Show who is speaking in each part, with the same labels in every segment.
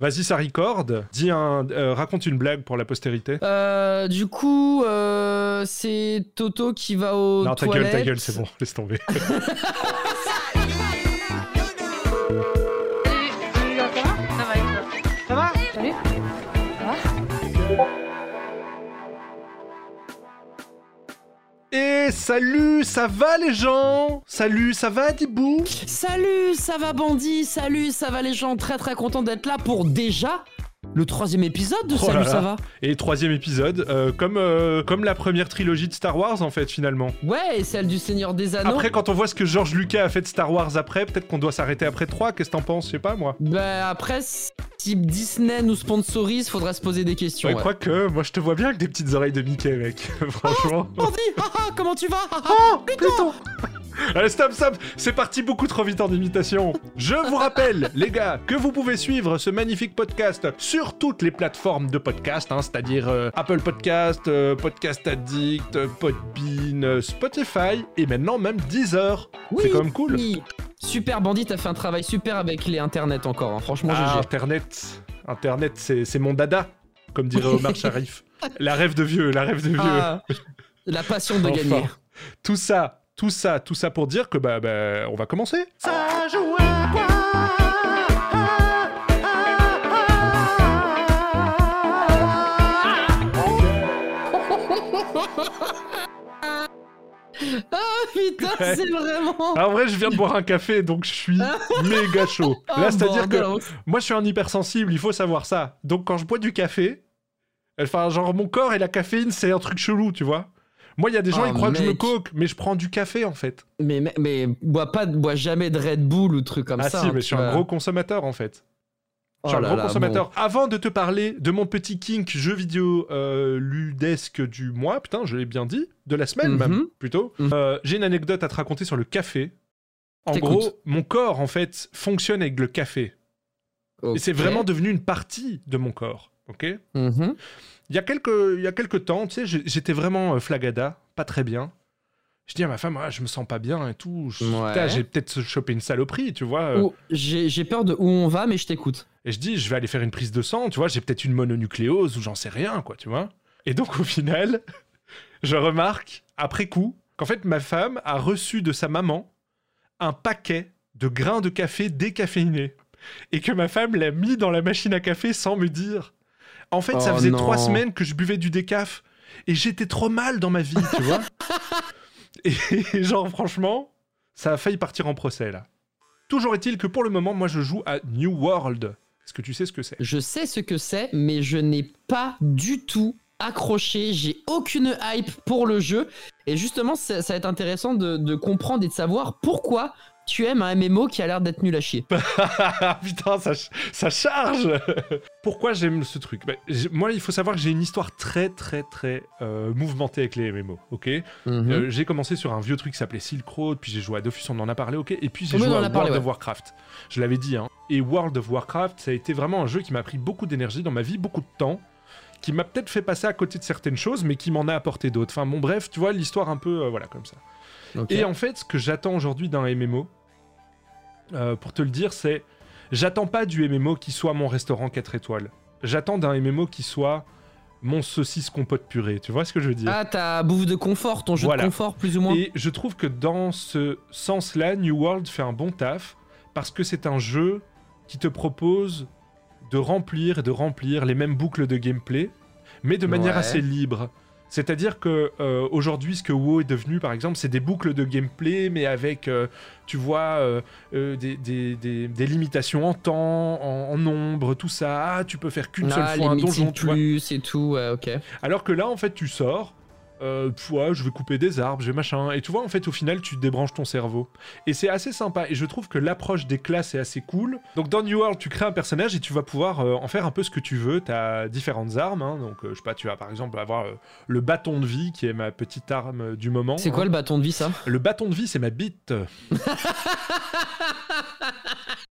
Speaker 1: Vas-y, ça record. Dis un, euh, raconte une blague pour la postérité.
Speaker 2: Euh, du coup, euh, c'est Toto qui va au
Speaker 1: non, ta gueule, ta gueule, c'est bon, laisse tomber.
Speaker 3: salut, ça va
Speaker 1: les gens? Salut, ça va Dibou?
Speaker 2: Salut, ça va Bandit Salut, ça va les gens? Très très content d'être là pour déjà le troisième épisode de
Speaker 1: Oh
Speaker 2: Salut, ça va
Speaker 1: Et troisième épisode, euh, comme, euh, comme la première trilogie de Star Wars en fait finalement.
Speaker 2: Ouais, et celle du Seigneur des Anneaux.
Speaker 1: Après, quand on voit ce que George Lucas a fait de Star Wars après, peut-être qu'on doit s'arrêter après 3, qu'est-ce que t'en penses? Je sais pas moi.
Speaker 2: Bah après, si Disney nous sponsorise, faudrait se poser des questions.
Speaker 1: Ouais,
Speaker 2: ouais.
Speaker 1: Quoique, moi je te vois bien avec des petites oreilles de Mickey mec, franchement.
Speaker 2: Bandit, haha, comment tu vas haha
Speaker 1: Oh, Pluton Allez, stop, stop C'est parti beaucoup trop vite en imitation. Je vous rappelle, les gars, que vous pouvez suivre ce magnifique podcast sur toutes les plateformes de podcast, hein, c'est-à-dire euh, Apple Podcast, euh, Podcast Addict, euh, Podbean, Spotify et maintenant même Deezer.
Speaker 2: Oui,
Speaker 1: C'est quand même cool.
Speaker 2: oui. Super Bandit, t'as fait un travail super avec les internets encore, hein. franchement
Speaker 1: Ah,
Speaker 2: GG.
Speaker 1: Internet, Internet, c'est c'est mon dada, comme dirait Omar Sharif. La rêve de vieux, la rêve de vieux.
Speaker 2: Ah, la passion de
Speaker 1: Enfin.
Speaker 2: gagner.
Speaker 1: Tout ça, tout ça, tout ça pour dire que bah, bah on va commencer. Ça joue à quoi?
Speaker 2: Ah putain,
Speaker 1: Ouais.
Speaker 2: c'est vraiment...
Speaker 1: Ah, En vrai, je viens de boire un café, donc je suis méga chaud.
Speaker 2: Ah,
Speaker 1: Là, c'est-à-dire que moi, je suis un hypersensible, il faut savoir ça. Donc, quand je bois du café, enfin, genre, mon corps et la caféine, c'est un truc chelou, tu vois. Moi, il y a des gens,
Speaker 2: Oh,
Speaker 1: ils croient que je me coque, mais je prends du café, en fait.
Speaker 2: Mais, mais, mais bois pas, bois jamais de Red Bull ou trucs comme
Speaker 1: ah
Speaker 2: ça.
Speaker 1: si,
Speaker 2: hein,
Speaker 1: mais je suis un gros consommateur, en fait. Je suis
Speaker 2: Oh
Speaker 1: un
Speaker 2: là
Speaker 1: gros
Speaker 2: là,
Speaker 1: consommateur. Avant de te parler de mon petit kink jeu vidéo euh, ludesque du mois, putain, je l'ai bien dit, de la semaine
Speaker 2: Mhm.
Speaker 1: même, plutôt,
Speaker 2: Mhm.
Speaker 1: euh, j'ai une anecdote à te raconter sur le café. En gros, mon corps, en fait, fonctionne avec le café. Et c'est vraiment devenu une partie de mon corps, ok
Speaker 2: Mhm.
Speaker 1: il y, a quelques, il y a quelques temps, tu sais, j'étais vraiment euh, flagada, pas très bien. Je dis à ma femme, ah, je me sens pas bien et tout.
Speaker 2: Ouais.
Speaker 1: J'ai peut-être chopé une saloperie, tu vois. euh.
Speaker 2: J'ai j'ai peur de où on va, mais je t'écoute.
Speaker 1: Et je dis, je vais aller faire une prise de sang, tu vois, j'ai peut-être une mononucléose ou j'en sais rien, quoi, tu vois. Et donc, au final, je remarque, après coup, qu'en fait, ma femme a reçu de sa maman un paquet de grains de café décaféinés. Et que ma femme l'a mis dans la machine à café sans me dire. En fait, ça
Speaker 2: Oh
Speaker 1: faisait
Speaker 2: non.
Speaker 1: trois semaines que je buvais du décaf. Et j'étais trop mal dans ma vie, tu vois. et genre, franchement, ça a failli partir en procès, là. Toujours est-il que pour le moment, moi, je joue à New World. Est-ce que tu sais ce que c'est?
Speaker 2: Je sais ce que c'est, mais je n'ai pas du tout accroché. J'ai aucune hype pour le jeu. Et justement, ça, ça va être intéressant de, de comprendre et de savoir pourquoi tu aimes un MMO qui a l'air d'être nul à chier.
Speaker 1: Putain, ça, ça charge Pourquoi j'aime ce truc? Bah, Moi, il faut savoir que j'ai une histoire très, très, très euh, mouvementée avec les MMO, ok?
Speaker 2: Mhm.
Speaker 1: Euh, J'ai commencé sur un vieux truc qui s'appelait Silk Road, puis j'ai joué à Dofus, on en a parlé, ok? Et puis j'ai
Speaker 2: Oui,
Speaker 1: joué à
Speaker 2: parlé,
Speaker 1: World
Speaker 2: ouais.
Speaker 1: of Warcraft. Je l'avais dit, hein. Et World of Warcraft, ça a été vraiment un jeu qui m'a pris beaucoup d'énergie dans ma vie, beaucoup de temps, qui m'a peut-être fait passer à côté de certaines choses, mais qui m'en a apporté d'autres. Enfin, bon, bref, tu vois, l'histoire un peu, euh, voilà, comme ça. Et en fait, ce que j'attends aujourd'hui d'un MMO, euh, pour te le dire, c'est j'attends pas du MMO qui soit mon restaurant 4 étoiles. J'attends d'un MMO qui soit mon saucisse compote purée. Tu vois ce que je veux dire?
Speaker 2: Ah, ta bouffe de confort, ton jeu
Speaker 1: Voilà.
Speaker 2: de confort, plus ou moins.
Speaker 1: Et je trouve que dans ce sens-là, New World fait un bon taf parce que c'est un jeu qui te propose de remplir et de remplir les mêmes boucles de gameplay, mais de manière
Speaker 2: Ouais.
Speaker 1: assez libre. C'est-à-dire que euh, aujourd'hui, ce que WoW est devenu, par exemple, c'est des boucles de gameplay, mais avec, euh, tu vois, euh, des, des- des- des limitations en temps, en, en nombre, tout ça. Ah, tu peux faire qu'une
Speaker 2: ah,
Speaker 1: seule fois un donjon,
Speaker 2: mythiques
Speaker 1: tu vois.
Speaker 2: plus et tout, ouais, ok.
Speaker 1: Alors que là, en fait, tu sors, euh, je vais couper des arbres, je vais machin, et tu vois, en fait, au final, tu débranches ton cerveau. Et c'est assez sympa, et je trouve que l'approche des classes est assez cool. Donc dans New World, tu crées un personnage et tu vas pouvoir euh, en faire un peu ce que tu veux. Tu as différentes armes, hein. donc euh, je sais pas, tu vas par exemple avoir euh, le bâton de vie, qui est ma petite arme du moment.
Speaker 2: C'est quoi
Speaker 1: hein.
Speaker 2: le bâton de vie, ça?
Speaker 1: Le bâton de vie, c'est ma bite.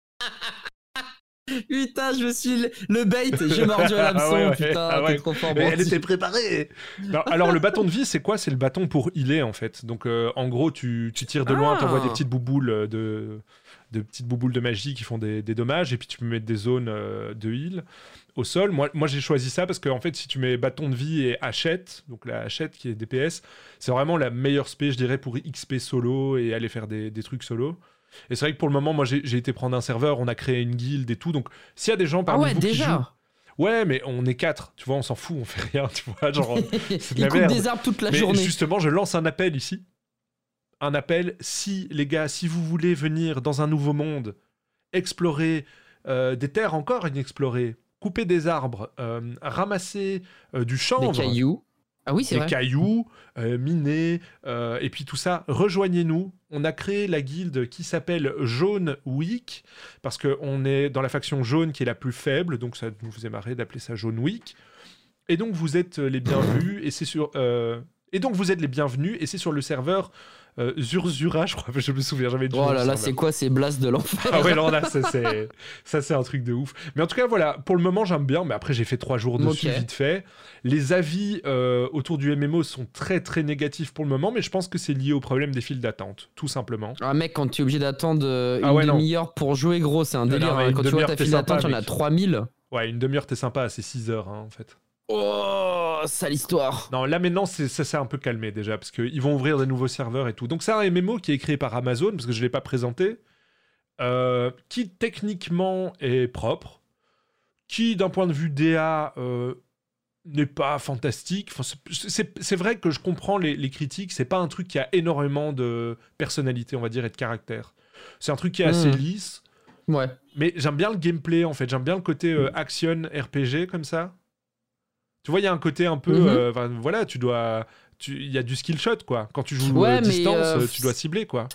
Speaker 2: Putain, je suis le, le bait, j'ai mordu à l'hameçon,
Speaker 1: Ah ouais, ouais.
Speaker 2: putain,
Speaker 1: Ah ouais.
Speaker 2: t'es trop fort.
Speaker 1: Mais elle était préparée Non, Alors le bâton de vie, c'est quoi? C'est le bâton pour healer en fait. Donc euh, en gros, tu, tu tires de loin,
Speaker 2: Ah.
Speaker 1: t'envoies des petites bouboules euh, de, de petites bouboules de magie qui font des, des dommages, et puis tu peux mettre des zones euh, de heal au sol. Moi, moi j'ai choisi ça parce que en fait, si tu mets bâton de vie et hachette, donc la hachette qui est DPS, c'est vraiment la meilleure spé, je dirais, pour XP solo et aller faire des, des trucs solo. Et c'est vrai que pour le moment, moi j'ai été prendre un serveur, on a créé une guilde et tout. Donc s'il y a des gens
Speaker 2: Ah
Speaker 1: parmi
Speaker 2: ouais,
Speaker 1: vous qui jouent,
Speaker 2: déjà.
Speaker 1: Ouais, mais on est quatre, tu vois, on s'en fout, on fait rien, tu vois, genre. c'est de la merde.
Speaker 2: des arbres toute la
Speaker 1: mais
Speaker 2: journée.
Speaker 1: justement, je lance un appel ici. Un appel, si les gars, si vous voulez venir dans un nouveau monde, explorer euh, des terres encore inexplorées, couper des arbres, euh, ramasser euh, du
Speaker 2: Des
Speaker 1: chanvre,
Speaker 2: cailloux. Ah oui, c'est vrai.
Speaker 1: cailloux, euh, miner, euh, et puis tout ça, rejoignez-nous. On a créé la guilde qui s'appelle Jaune Week, parce qu'on est dans la faction jaune qui est la plus faible, donc ça nous faisait marrer d'appeler ça Jaune Week. Et donc vous êtes les bienvenus, et c'est sur... euh, Et donc vous êtes les bienvenus, et c'est sur le serveur euh, Zurzura, je crois, je me souviens, j'avais dit
Speaker 2: Oh là là, c'est quoi ces blasts de l'enfer
Speaker 1: Ah ouais, non, là, ça, c'est ça, c'est un truc de ouf. Mais en tout cas, voilà, pour le moment, j'aime bien. Mais après, j'ai fait trois jours dessus,
Speaker 2: Ok.
Speaker 1: vite fait. Les avis euh, autour du MMO sont très, très négatifs pour le moment, mais je pense que c'est lié au problème des files d'attente, tout simplement.
Speaker 2: Ah mec, quand tu es obligé d'attendre euh, une
Speaker 1: Ah ouais, non.
Speaker 2: demi-heure pour jouer, gros, c'est un
Speaker 1: Non,
Speaker 2: délire. hein.
Speaker 1: une
Speaker 2: Quand tu vois ta file d'attente, il y en a
Speaker 1: mec.
Speaker 2: 3000.
Speaker 1: Ouais, une demi-heure, t'es sympa, c'est 6 heures, hein, en fait.
Speaker 2: Oh, sale histoire.
Speaker 1: Non, là maintenant, ça s'est un peu calmé déjà, parce qu'ils vont ouvrir des nouveaux serveurs et tout. Donc, c'est un MMO qui est créé par Amazon, parce que je ne l'ai pas présenté, euh, qui techniquement est propre, qui d'un point de vue DA euh, n'est pas fantastique. Enfin, c'est- vrai que je comprends les, les critiques, c'est pas un truc qui a énormément de personnalité, on va dire, et de caractère. C'est un truc qui est assez
Speaker 2: Hmm.
Speaker 1: lisse,
Speaker 2: Ouais.
Speaker 1: mais j'aime bien le gameplay en fait, j'aime bien le côté euh, action RPG comme ça. Tu vois, il y a un côté un peu,
Speaker 2: Mhm.
Speaker 1: euh, voilà, tu dois, il y a du skill shot quoi. Quand tu joues
Speaker 2: Ouais,
Speaker 1: euh, distance,
Speaker 2: euh,
Speaker 1: tu dois cibler quoi.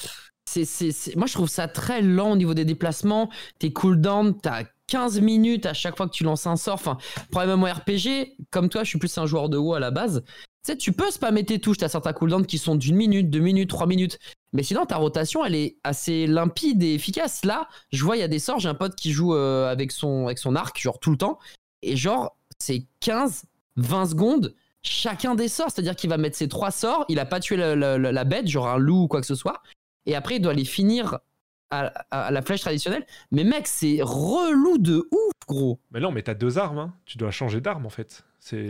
Speaker 2: Moi, je trouve ça très lent au niveau des déplacements. Tes cooldowns, t'as 15 minutes à chaque fois que tu lances un sort. Enfin, pour un MMORPG, comme toi, je suis plus un joueur de WoW à la base. Tu sais, tu peux spammer tes touches. T'as certains cooldowns qui sont d'une minute, deux minutes, trois minutes. Mais sinon, ta rotation, elle est assez limpide et efficace. Là, je vois, il y a des sorts. J'ai un pote qui joue euh, avec, son, avec son arc, genre tout le temps. Et genre, c'est 15, 20 secondes chacun des sorts. C'est-à-dire qu'il va mettre ses trois sorts. Il a pas tué la, la- la- la bête, genre un loup ou quoi que ce soit. Et après, il doit les finir à, à- à la flèche traditionnelle. Mais mec, c'est relou de ouf, gros.
Speaker 1: Mais non, mais t'as deux armes, hein. tu dois changer d'arme en fait.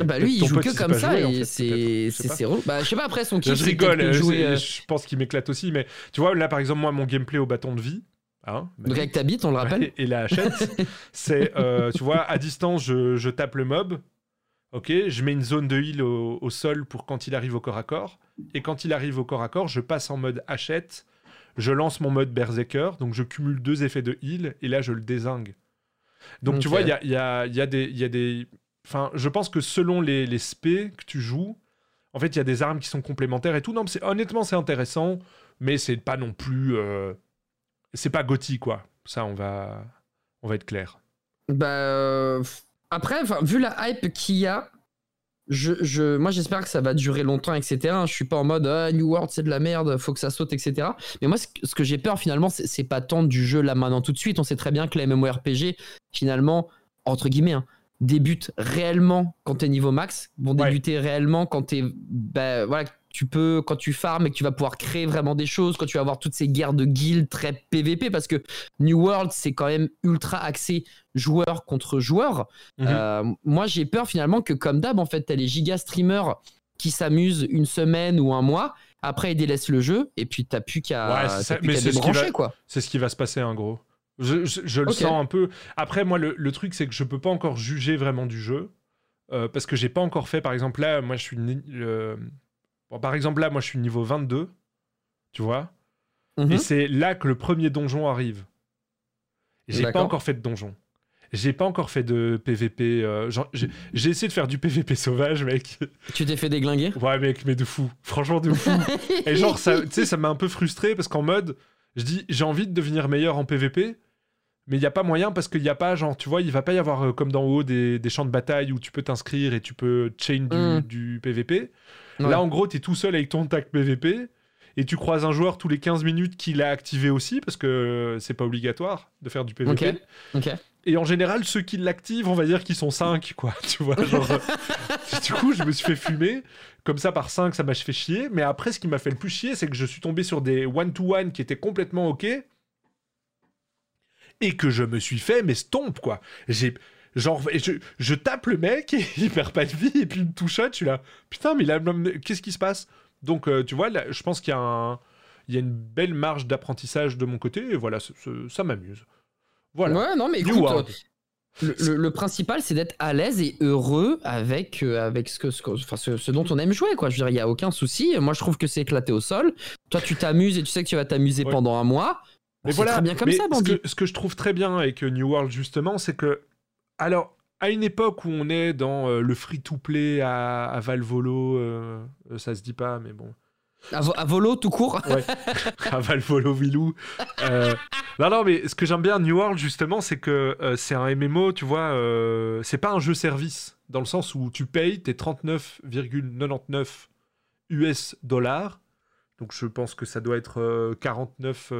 Speaker 2: Bah lui, il joue que comme ça
Speaker 1: jouer, en
Speaker 2: et
Speaker 1: fait,
Speaker 2: c'est
Speaker 1: je
Speaker 2: c'est. Bah je sais pas après son
Speaker 1: Je
Speaker 2: kiff. c'est
Speaker 1: rigole, euh,
Speaker 2: jouer, euh,
Speaker 1: je pense qu'il m'éclate aussi, mais tu vois, là par exemple, moi, mon gameplay au bâton de vie, hein,
Speaker 2: Donc avec ta bite, on le rappelle.
Speaker 1: Et la hachette, c'est, euh, tu vois, à distance, je, je tape le mob. Ok, je mets une zone de heal au, au sol pour quand il arrive au corps à corps. Et quand il arrive au corps à corps, je passe en mode hachette. Je lance mon mode berserker, donc je cumule deux effets de heal et là je le désingue. Donc tu vois, il y a, y, a, y a des, il y a des, enfin, je pense que selon les, les spés que tu joues, en fait, il y a des armes qui sont complémentaires et tout. Non, mais c'est- honnêtement, c'est intéressant, mais c'est pas non plus, euh, c'est pas gothique quoi. Ça, on va, on va être clair.
Speaker 2: Bah euh, après, vu la hype qu'il y a, je, moi j'espère que ça va durer longtemps, etc. Je suis pas en mode ah, New World c'est de la merde, faut que ça saute, etc. Mais moi ce, que- j'ai peur finalement, c'est pas tant du jeu là maintenant tout de suite. On sait très bien que la MMORPG finalement entre guillemets hein, débute réellement quand t'es niveau max, vont
Speaker 1: Ouais.
Speaker 2: débuter réellement quand t'es bah, voilà tu peux quand tu farmes et que tu vas pouvoir créer vraiment des choses, quand tu vas avoir toutes ces guerres de guildes très PVP parce que New World c'est quand même ultra axé joueur contre joueur.
Speaker 1: Mhm.
Speaker 2: Euh, moi, j'ai peur finalement que, comme d'hab, en fait, t'as les giga streamers qui s'amusent une semaine ou un mois. Après, ils délaissent le jeu et puis t'as plus qu'à
Speaker 1: Ouais,
Speaker 2: débrancher,
Speaker 1: va-
Speaker 2: quoi.
Speaker 1: C'est ce qui va se passer, en gros. Je, je- je le sens un peu. Après, moi, le, le truc, c'est que je peux pas encore juger vraiment du jeu. euh, parce que j'ai pas encore fait, par exemple, là, moi, je suis. euh, bon, par exemple, là, moi, je suis niveau 22. Tu vois
Speaker 2: Mhm.
Speaker 1: Et c'est là que le premier donjon arrive. J'ai pas encore fait de donjon. J'ai pas encore fait de PVP. euh, j'ai essayé de faire du PVP sauvage, mec.
Speaker 2: Tu t'es fait déglinguer?
Speaker 1: Ouais, mec, mais de fou. Franchement, de fou. Et genre, ça, tu sais, ça m'a un peu frustré parce qu'en mode, je dis, j'ai envie de devenir meilleur en PVP, mais il n'y a pas moyen parce qu'il n'y a pas, genre, tu vois, il va pas y avoir euh, comme dans haut des, des champs de bataille où tu peux t'inscrire et tu peux chain du,
Speaker 2: Mm.
Speaker 1: du PVP.
Speaker 2: Ouais.
Speaker 1: Là, en gros, tu es tout seul avec ton tag PVP et tu croises un joueur tous les 15 minutes qui l'a activé aussi parce que c'est pas obligatoire de faire du PVP. Et en général, ceux qui l'activent, on va dire qu'ils sont 5, quoi. Tu vois, genre, euh, du coup, je me suis fait fumer. Comme ça, par 5, ça m'a fait chier. Mais après, ce qui m'a fait le plus chier, c'est que je suis tombé sur des one-to-one qui étaient complètement OK. Et que je me suis fait, mais stomp, quoi. J'ai. Genre, je, je tape le mec et il perd pas de vie et puis il me touche, je suis là. Putain, mais qu'est-ce qui se passe? Donc, euh, tu vois, là, je pense qu'il y a un il y a une belle marge d'apprentissage de mon côté et voilà, ça m'amuse. Voilà.
Speaker 2: Ouais, non, mais écoute, le, principal, c'est d'être à l'aise et heureux avec, euh, avec ce, que, ce, enfin, ce, dont on aime jouer. Quoi. Je veux dire, il n'y a aucun souci. Moi, je trouve que c'est éclaté au sol. Toi, tu t'amuses et tu sais que tu vas t'amuser pendant un mois.
Speaker 1: Mais voilà, très bien comme ça, ce que, ce que, je trouve très bien avec New World, justement, c'est que. Alors, à une époque où on est dans euh, le free-to-play à, à Valvolo, ça se dit pas, mais bon.
Speaker 2: À, volo tout court
Speaker 1: Ouais, à Valvolo Vilou. Euh, non, non, mais ce que j'aime bien New World, justement, c'est que euh, c'est un MMO, tu vois, euh, c'est pas un jeu service, dans le sens où tu payes tes 39,99 US dollars. Donc je pense que ça doit être 49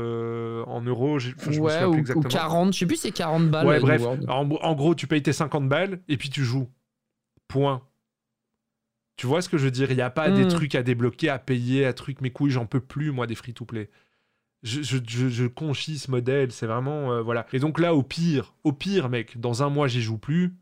Speaker 1: en euros. Je
Speaker 2: ouais, ou, ou, 40, je sais plus, c'est 40 balles.
Speaker 1: Ouais, bref. En, en, gros, tu payes tes 50 balles et puis tu joues. Point. Tu vois ce que je veux dire? Il n'y a pas des hmm. trucs à débloquer, à payer, à trucs. Mes couilles, j'en peux plus, moi, des free-to-play. Je, je, conchis ce modèle, c'est vraiment. Euh, voilà. Et donc là, au pire, au pire, mec, dans un mois, j'y joue plus.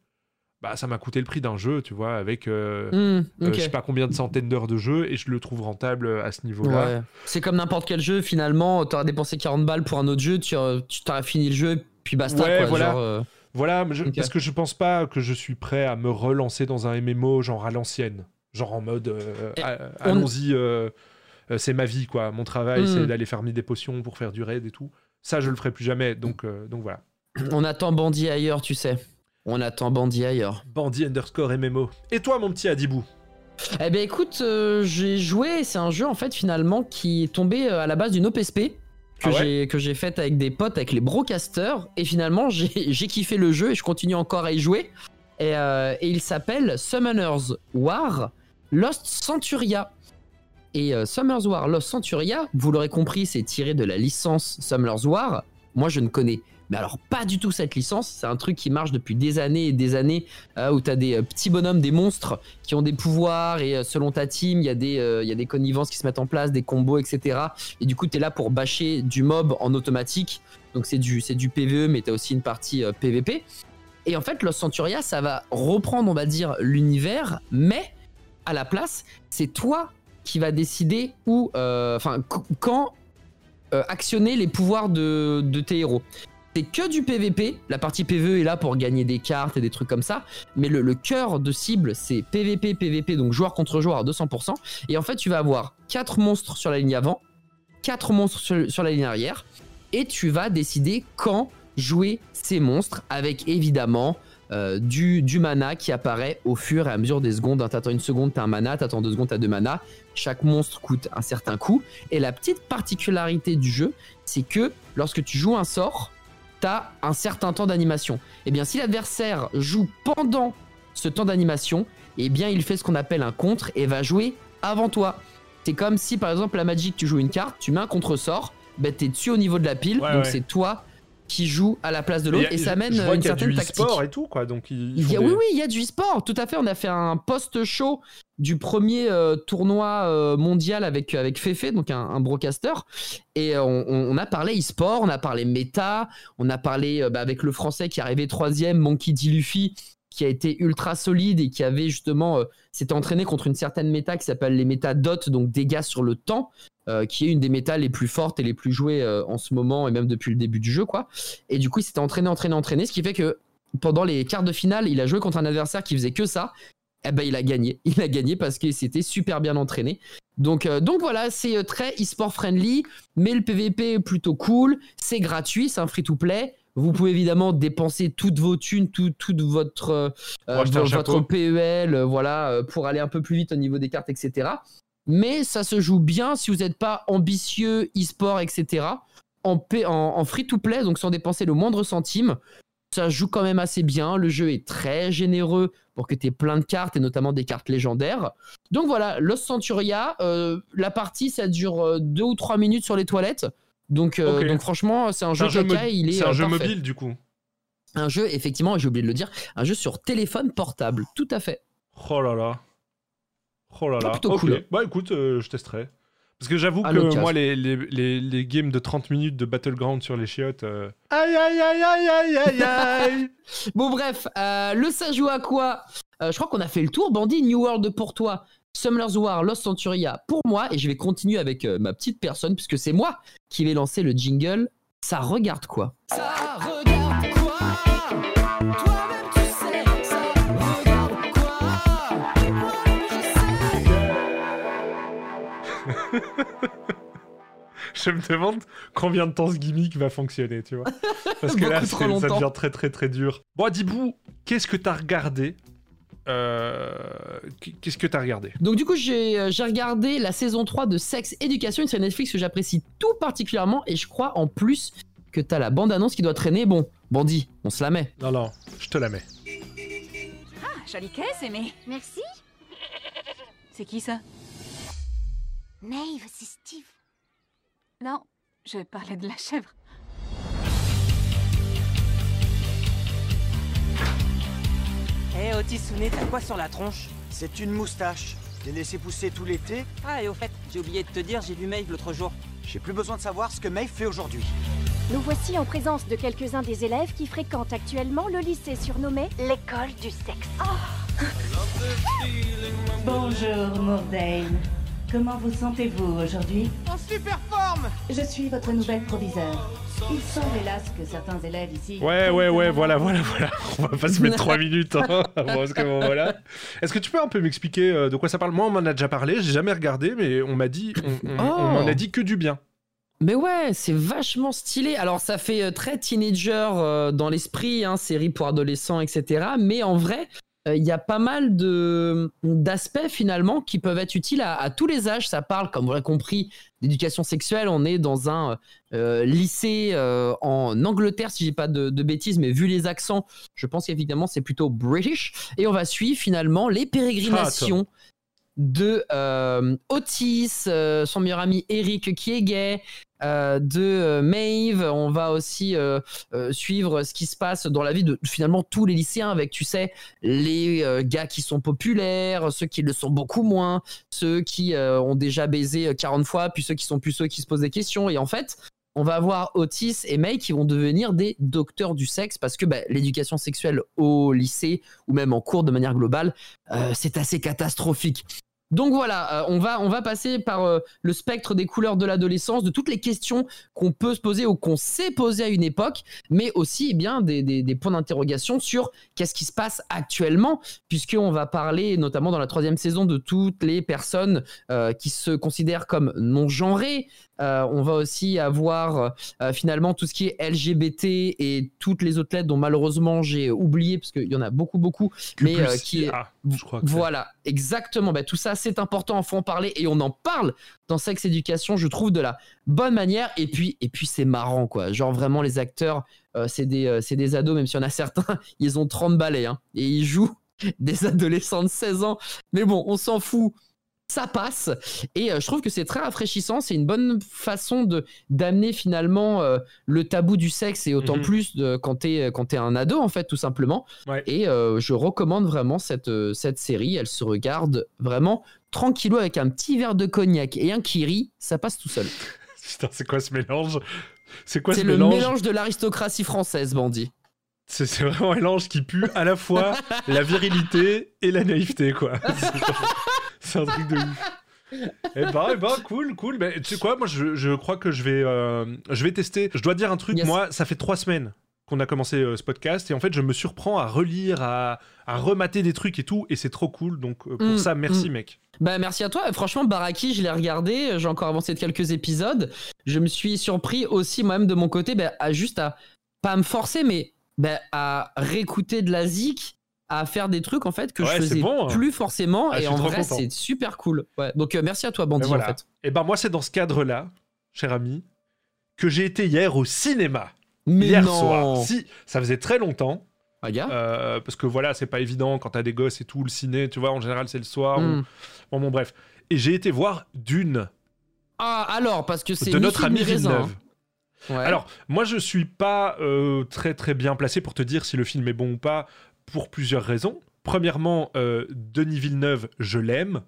Speaker 1: Bah, ça m'a coûté le prix d'un jeu, tu vois, avec euh, euh, je sais pas combien de centaines d'heures de jeu, et je le trouve rentable à ce niveau-là.
Speaker 2: C'est comme n'importe quel jeu, finalement, tu auras dépensé 40 balles pour un autre jeu, tu, tu auras fini le jeu, puis basta.
Speaker 1: Ouais,
Speaker 2: quoi,
Speaker 1: voilà. Voilà, parce que je pense pas que je suis prêt à me relancer dans un MMO genre à l'ancienne. Genre en mode, euh, allons-y, euh, euh, c'est ma vie, quoi. Mon travail, c'est hmm. d'aller farmer des potions pour faire du raid et tout. Ça, je le ferai plus jamais. Donc, donc voilà.
Speaker 2: On attend Bandit ailleurs, tu sais. On attend Bandit ailleurs.
Speaker 1: Bandit underscore MMO. Et toi, mon petit Adibou
Speaker 2: Eh ben écoute, j'ai joué. C'est un jeu en fait finalement qui est tombé à la base d'une OPSP que ah j'ai que j'ai faite avec des potes, avec les brocasters. Et finalement, j'ai kiffé le jeu et je continue encore à y jouer. Et, et il s'appelle Summoners War. Lost Centuria. Et euh, Summer's War Lost Centuria, vous l'aurez compris, c'est tiré de la licence Summer's War. Moi, je ne connais mais alors pas du tout cette licence, c'est un truc qui marche depuis des années et des années euh, où tu as des euh, petits bonhommes, des monstres qui ont des pouvoirs et selon ta team, il y, a des, y a des connivences qui se mettent en place, des combos, etc. Et du coup, tu es là pour bâcher du mob en automatique. Donc c'est du, du PVE, mais tu as aussi une partie PVP. Et en fait, Lost Centuria, ça va reprendre, on va dire, l'univers, mais à la place, c'est toi qui va décider euh, quand euh, actionner les pouvoirs de, tes héros. C'est que du PVP. La partie PVE est là pour gagner des cartes et des trucs comme ça. Mais le, cœur de cible, c'est PVP, PVP, donc joueur contre joueur à 200%. Et en fait, tu vas avoir 4 monstres sur la ligne avant, 4 monstres sur la ligne arrière. Et tu vas décider quand jouer ces monstres avec évidemment euh, du, mana qui apparaît au fur et à mesure des secondes. T'attends une seconde, t'as un mana, t'attends deux secondes, t'as deux mana. Chaque monstre coûte un certain coût. Et la petite particularité du jeu, c'est que lorsque tu joues un sort, t'as un certain temps d'animation. Et eh bien, si l'adversaire joue pendant ce temps d'animation, eh bien, il fait ce qu'on appelle un contre et va jouer avant toi. C'est comme si, par exemple, la Magic, tu joues une carte, tu mets un contre-sort, ben, t'es dessus au niveau de la pile, donc c'est toi qui joue à la place de l'autre et ça mène une certaine tactique.
Speaker 1: sport et tout quoi. Donc
Speaker 2: il, Oui oui, il y a du e-sport, tout à fait. On a fait un post-show du premier euh, tournoi euh, mondial avec avec Fefe, donc un, broadcaster et on, a parlé e-sport, on a parlé méta, on a parlé euh, bah, avec le français qui est arrivé troisième, Monkey D. Luffy qui a été ultra solide et qui avait justement s'était entraîné contre une certaine méta qui s'appelle les méta dot donc dégâts sur le temps euh, qui est une des métals les plus fortes et les plus jouées euh, en ce moment et même depuis le début du jeu quoi. Et du coup, il s'était entraîné, entraîné, entraîné, ce qui fait que pendant les quarts de finale, il a joué contre un adversaire qui faisait que ça. Et eh ben il a gagné, il a gagné parce qu'il s'était super bien entraîné. Donc, euh, donc voilà, c'est très e-sport friendly, mais le PVP est plutôt cool, c'est gratuit, c'est un free-to-play. Vous pouvez évidemment dépenser toutes vos thunes, tout, toute votre, votre PEL, voilà, pour aller un peu plus vite au niveau des cartes, etc mais ça se joue bien si vous n'êtes pas ambitieux, e-sport, etc. En, en, free-to-play, donc sans dépenser le moindre centime, ça joue quand même assez bien. Le jeu est très généreux pour que tu aies plein de cartes et notamment des cartes légendaires. Donc voilà, Los Centuria, euh, la partie ça dure 2 euh, ou 3 minutes sur les toilettes. Donc, euh, donc franchement, c'est un jeu,
Speaker 1: il est. C'est un jeu mobile du coup.
Speaker 2: Un jeu, effectivement, j'ai oublié de le dire, un jeu sur téléphone portable, tout à fait.
Speaker 1: Oh là là. Oh là là.
Speaker 2: plutôt cool.
Speaker 1: Bah écoute, euh, je testerai. Parce que j'avoue que moi, les, les, les, les games de 30 minutes de Battleground sur les chiottes. euh, Aïe aïe aïe aïe aïe aïe aïe
Speaker 2: Bon, bref, euh, le ça joue à quoi? Euh, Je crois qu'on a fait le tour. Bandit, New World pour toi. Summer's War, Lost Centuria pour moi. Et je vais continuer avec euh, ma petite personne, puisque c'est moi qui vais lancer le jingle. Ça regarde quoi? Ça regarde quoi? Toi-même tu sais, ça regarde quoi? Moi-même je sais.
Speaker 1: Je me demande combien de temps ce gimmick va fonctionner, tu vois. Parce que là, ça devient très très très dur. Bon, Adibou, qu'est-ce que t'as regardé? Euh, Qu'est-ce que t'as regardé?
Speaker 2: Donc du coup, j'ai euh, regardé la saison 3 de Sex Education, une série Netflix que j'apprécie tout particulièrement et je crois en plus que t'as la bande-annonce qui doit traîner. Bon, Bandit, on se la met.
Speaker 1: Non, non, je te la mets.
Speaker 3: Ah, jolie caisse, Aimé.
Speaker 4: Merci.
Speaker 3: C'est qui ça?
Speaker 4: Maeve, c'est Steve.
Speaker 3: Non, je parlais de la chèvre.
Speaker 5: Eh Otisune, t'as quoi sur la tronche
Speaker 6: C'est une moustache. Je l'ai laissé pousser tout l'été.
Speaker 5: Ah et au fait, j'ai oublié de te dire, j'ai vu Maeve l'autre jour.
Speaker 6: J'ai plus besoin de savoir ce que Maeve fait aujourd'hui.
Speaker 4: Nous voici en présence de quelques-uns des élèves qui fréquentent actuellement le lycée surnommé l'école du sexe.
Speaker 7: Bonjour, Mordaine. Comment vous sentez-vous aujourd'hui
Speaker 6: En super forme
Speaker 7: Je suis votre nouvelle proviseure. Il semble hélas que certains élèves ici...
Speaker 1: Ouais, ouais, ouais, voilà, voilà, voilà. On va pas se mettre 3 minutes. Hein, parce que bon, voilà. Est-ce que tu peux un peu m'expliquer euh, de quoi ça parle? Moi, on m'en a déjà parlé, j'ai jamais regardé, mais on m'a dit, on, on-
Speaker 2: Oh.
Speaker 1: on m'en a dit que du bien.
Speaker 2: Mais ouais, c'est vachement stylé. Alors ça fait euh, très teenager euh, dans l'esprit, hein, série pour adolescents, etc. Mais en vrai, euh, il y a pas mal de d'aspects finalement qui peuvent être utiles à, à tous les âges. Ça parle, comme vous l'avez compris, d'éducation sexuelle. On est dans un euh, lycée euh, en Angleterre, si j'ai pas de, de bêtises, mais vu les accents, je pense qu'évidemment c'est plutôt British. Et on va suivre finalement les pérégrinations de euh, Otis, euh, son meilleur ami Eric qui est gay, euh, de euh, Maeve. On va aussi euh, suivre ce qui se passe dans la vie de finalement tous les lycéens avec, tu sais, les gars qui sont populaires, ceux qui le sont beaucoup moins, ceux qui ont déjà baisé 40 fois, puis ceux qui sont plus ceux qui se posent des questions. Et en fait, on va avoir Otis et May qui vont devenir des docteurs du sexe parce que bah, l'éducation sexuelle au lycée ou même en cours de manière globale, c'est assez catastrophique. Donc voilà, euh, on, va, on va passer par euh, le spectre des couleurs de l'adolescence, de toutes les questions qu'on peut se poser ou qu'on s'est posé à une époque, mais aussi eh bien des, des- des points d'interrogation sur qu'est-ce qui se passe actuellement, puisqu'on va parler notamment dans la troisième saison de toutes les personnes euh, qui se considèrent comme non-genrées. On va aussi avoir finalement tout ce qui est LGBT et toutes les autres lettres dont malheureusement j'ai oublié, parce qu'il y en a beaucoup, beaucoup, mais qui est...
Speaker 1: Ah, je crois que
Speaker 2: Voilà, exactement. Bah, tout ça, c'est important, il faut en parler et on en parle dans Sex Education, je trouve, de la bonne manière. Et puis, et puis c'est marrant, quoi. Genre, vraiment, les acteurs, euh, c'est des, euh, des ados, même s'il y en a certains, ils ont 30 balais, hein, et ils jouent des adolescents de 16 ans. Mais bon, on s'en fout. Ça passe et euh, je trouve que c'est très rafraîchissant. C'est une bonne façon de d'amener finalement euh, le tabou du sexe et autant
Speaker 1: Mhm.
Speaker 2: plus de, quand t'es quand t'es un ado en fait tout simplement.
Speaker 1: Ouais.
Speaker 2: Et euh, je recommande vraiment cette, euh, cette série. Elle se regarde vraiment tranquillou avec un petit verre de cognac et un kiri, ça passe tout seul.
Speaker 1: Putain, c'est quoi ce mélange? C'est quoi
Speaker 2: C'est
Speaker 1: ce
Speaker 2: le
Speaker 1: mélange,
Speaker 2: mélange de l'aristocratie française, Bandit.
Speaker 1: C'est c'est vraiment un mélange qui pue à la fois la virilité et la naïveté, quoi. C'est un truc de ouf. Eh ben, eh ben, cool, cool. Mais tu sais quoi, moi, je, je crois que je vais, euh, je vais tester. Je dois dire un truc,
Speaker 2: Yes.
Speaker 1: moi, ça fait trois semaines qu'on a commencé euh, ce podcast et en fait, je me surprends à relire, à, à remater des trucs et tout, et c'est trop cool. Donc, euh, pour
Speaker 2: Mm,
Speaker 1: ça, merci,
Speaker 2: mm.
Speaker 1: mec.
Speaker 2: Bah merci à toi. Franchement, Baraki, je l'ai regardé. J'ai encore avancé de quelques épisodes. Je me suis surpris aussi moi-même de mon côté, bah, à juste à pas à me forcer, mais bah, à réécouter de la zik, à faire des trucs en fait que
Speaker 1: Ouais,
Speaker 2: je faisais
Speaker 1: bon, hein.
Speaker 2: plus forcément.
Speaker 1: Ah,
Speaker 2: et en vrai, c'est super cool. Ouais. Donc euh, merci à toi, Bandit,
Speaker 1: voilà.
Speaker 2: en fait.
Speaker 1: Et ben, moi, c'est dans ce cadre-là, cher ami, que j'ai été hier au cinéma.
Speaker 2: Mais
Speaker 1: hier
Speaker 2: non.
Speaker 1: soir. Si, ça faisait très longtemps.
Speaker 2: Regarde.
Speaker 1: Euh, parce que voilà, c'est pas évident quand t'as des gosses et tout, le ciné, tu vois, en général c'est le soir. ou-
Speaker 2: Hmm.
Speaker 1: Bon, bon, bref. Et j'ai été voir Dune
Speaker 2: Ah alors parce que c'est
Speaker 1: de notre ami Villeneuve.
Speaker 2: hein. Ouais.
Speaker 1: Alors, moi, je suis pas euh, très très bien placé pour te dire si le film est bon ou pas, pour plusieurs raisons. Premièrement, euh, Denis Villeneuve, je l'aime.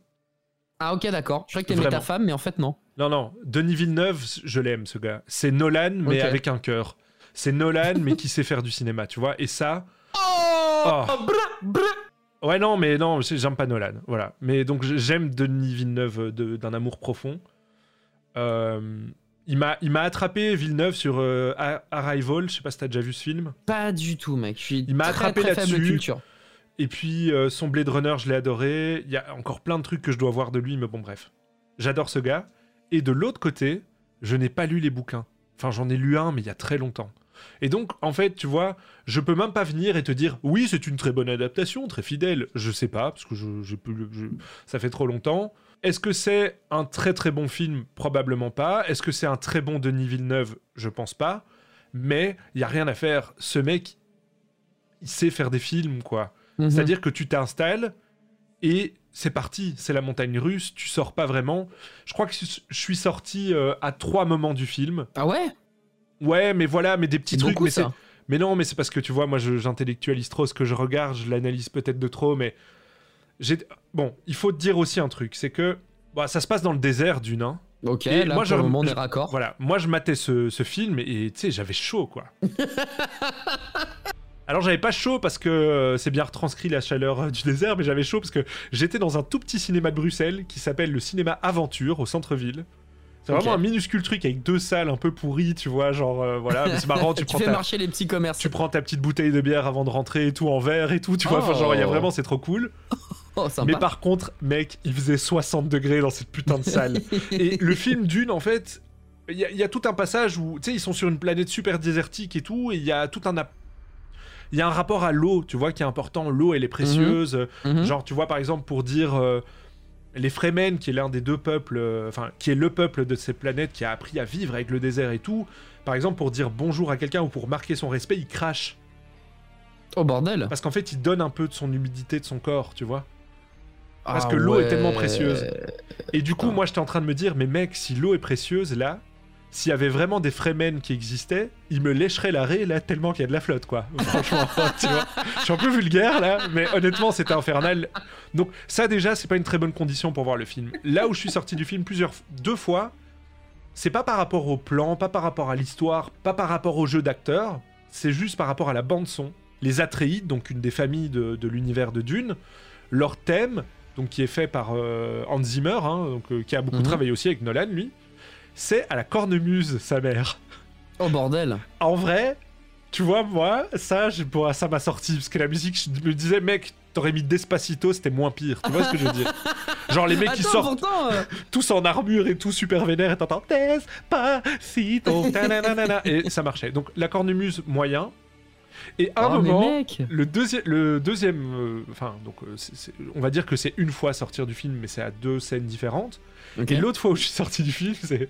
Speaker 2: Ah, ok, d'accord. Je croyais que t'aimais ta femme, mais en fait, non.
Speaker 1: Non, non, Denis Villeneuve, je l'aime, ce gars. C'est Nolan, mais avec un cœur. C'est Nolan, mais qui sait faire du cinéma, tu vois. Et ça,
Speaker 2: Oh,
Speaker 1: Oh.
Speaker 2: Bra, bra.
Speaker 1: ouais, non, mais non, j'aime pas Nolan, voilà. Mais donc, j'aime Denis Villeneuve d'un amour profond. Euh, il m'a attrapé, Villeneuve, sur euh, Ar- Arrival. Je sais pas si t'as déjà vu ce film.
Speaker 2: Pas du tout, mec. Je suis
Speaker 1: Il m'a attrapé là-dessus. Et puis euh, son Blade Runner, je l'ai adoré. Il y a encore plein de trucs que je dois voir de lui, mais bon, bref. J'adore ce gars. Et de l'autre côté, je n'ai pas lu les bouquins. Enfin, j'en ai lu un, mais il y a très longtemps. Et donc, en fait, tu vois, je peux même pas venir et te dire oui, c'est une très bonne adaptation, très fidèle. Je sais pas, parce que je, je- ça fait trop longtemps. Est-ce que c'est un très très bon film? Probablement pas. Est-ce que c'est un très bon Denis Villeneuve? Je pense pas. Mais il y a rien à faire. Ce mec, il sait faire des films, quoi.
Speaker 2: Mhm.
Speaker 1: C'est-à-dire que tu t'installes et c'est parti, c'est la montagne russe, tu sors pas vraiment. Je crois que je suis sorti euh, à trois moments du film.
Speaker 2: Ah ouais?
Speaker 1: Ouais, mais voilà, mais des petits trucs.
Speaker 2: beaucoup,
Speaker 1: mais,
Speaker 2: ça.
Speaker 1: mais non, mais c'est parce que tu vois, moi j'intellectualise trop ce que je regarde, je l'analyse peut-être de trop, mais. Bon, il faut te dire aussi un truc, c'est que bah, ça se passe dans le désert d'une. Hein.
Speaker 2: Ok,
Speaker 1: Et
Speaker 2: là,
Speaker 1: moi,
Speaker 2: pour
Speaker 1: je-
Speaker 2: le moment, on est raccord.
Speaker 1: Voilà, moi je matais ce, ce film et tu sais, j'avais chaud quoi. Alors j'avais pas chaud parce que euh, c'est bien retranscrit la chaleur euh, du désert, mais j'avais chaud parce que j'étais dans un tout petit cinéma de Bruxelles qui s'appelle le cinéma Aventure au centre-ville. C'est vraiment un minuscule truc avec deux salles un peu pourries, tu vois, genre euh, voilà, mais c'est marrant, tu,
Speaker 2: Tu,
Speaker 1: prends
Speaker 2: fais
Speaker 1: ta,
Speaker 2: marcher les petits commerces.
Speaker 1: tu prends ta petite bouteille de bière avant de rentrer et tout en verre et tout, tu vois, enfin genre il y a
Speaker 2: Oh.
Speaker 1: vraiment c'est trop cool.
Speaker 2: Oh, sympa.
Speaker 1: Mais par contre, mec, il faisait 60 degrés dans cette putain de salle. Et le film Dune, en fait, il y, a- il y a tout un passage où, tu sais, ils sont sur une planète super désertique et tout, et il y a tout un... Il y a un rapport à l'eau, tu vois, qui est important. L'eau, elle est précieuse.
Speaker 2: Mhm.
Speaker 1: Genre, tu vois, par exemple, pour dire... euh, les Fremen, qui est l'un des deux peuples, euh, enfin, qui est le peuple de cette planète qui a appris à vivre avec le désert et tout, par exemple, pour dire bonjour à quelqu'un ou pour marquer son respect, il crache.
Speaker 2: Oh bordel.
Speaker 1: Parce qu'en fait, il donne un peu de son humidité de son corps, tu vois. Parce
Speaker 2: Ah
Speaker 1: que l'eau est tellement précieuse. Et du coup,
Speaker 2: Putain.
Speaker 1: moi, j'étais en train de me dire, mais mec, si l'eau est précieuse, là, s'il y avait vraiment des Fremen qui existaient, ils me lécheraient l'arrêt, là, tellement qu'il y a de la flotte, quoi. Franchement, tu vois. Je suis un peu vulgaire, là, mais honnêtement, c'était infernal. Donc, ça, déjà, c'est pas une très bonne condition pour voir le film. Là où je suis sorti du film plusieurs... deux fois, c'est pas par rapport au plan, pas par rapport à l'histoire, pas par rapport au jeu d'acteurs, c'est juste par rapport à la bande-son. Les Atreides, donc une des familles de, de l'univers de Dune, leur thème, donc qui est fait par euh, Hans Zimmer, hein, donc, euh, qui a beaucoup
Speaker 2: Mhm.
Speaker 1: travaillé aussi avec Nolan, lui, c'est à la cornemuse, sa mère.
Speaker 2: Oh bordel.
Speaker 1: En vrai, tu vois, moi, ça, je- bon, ça m'a sorti, parce que la musique, je me disais, mec, t'aurais mis Despacito, c'était moins pire, tu vois ce que je veux dire? Genre les mecs qui sortent
Speaker 2: pourtant. euh,
Speaker 1: tous en armure et tout super vénère et t'entends Despacito et ça marchait. Donc la cornemuse moyen et à un
Speaker 2: oh, mais
Speaker 1: moment le deuxième le deuxième euh, enfin donc euh, on va dire que c'est une fois sortir du film mais c'est à deux scènes différentes et l'autre fois où je suis sorti du film c'est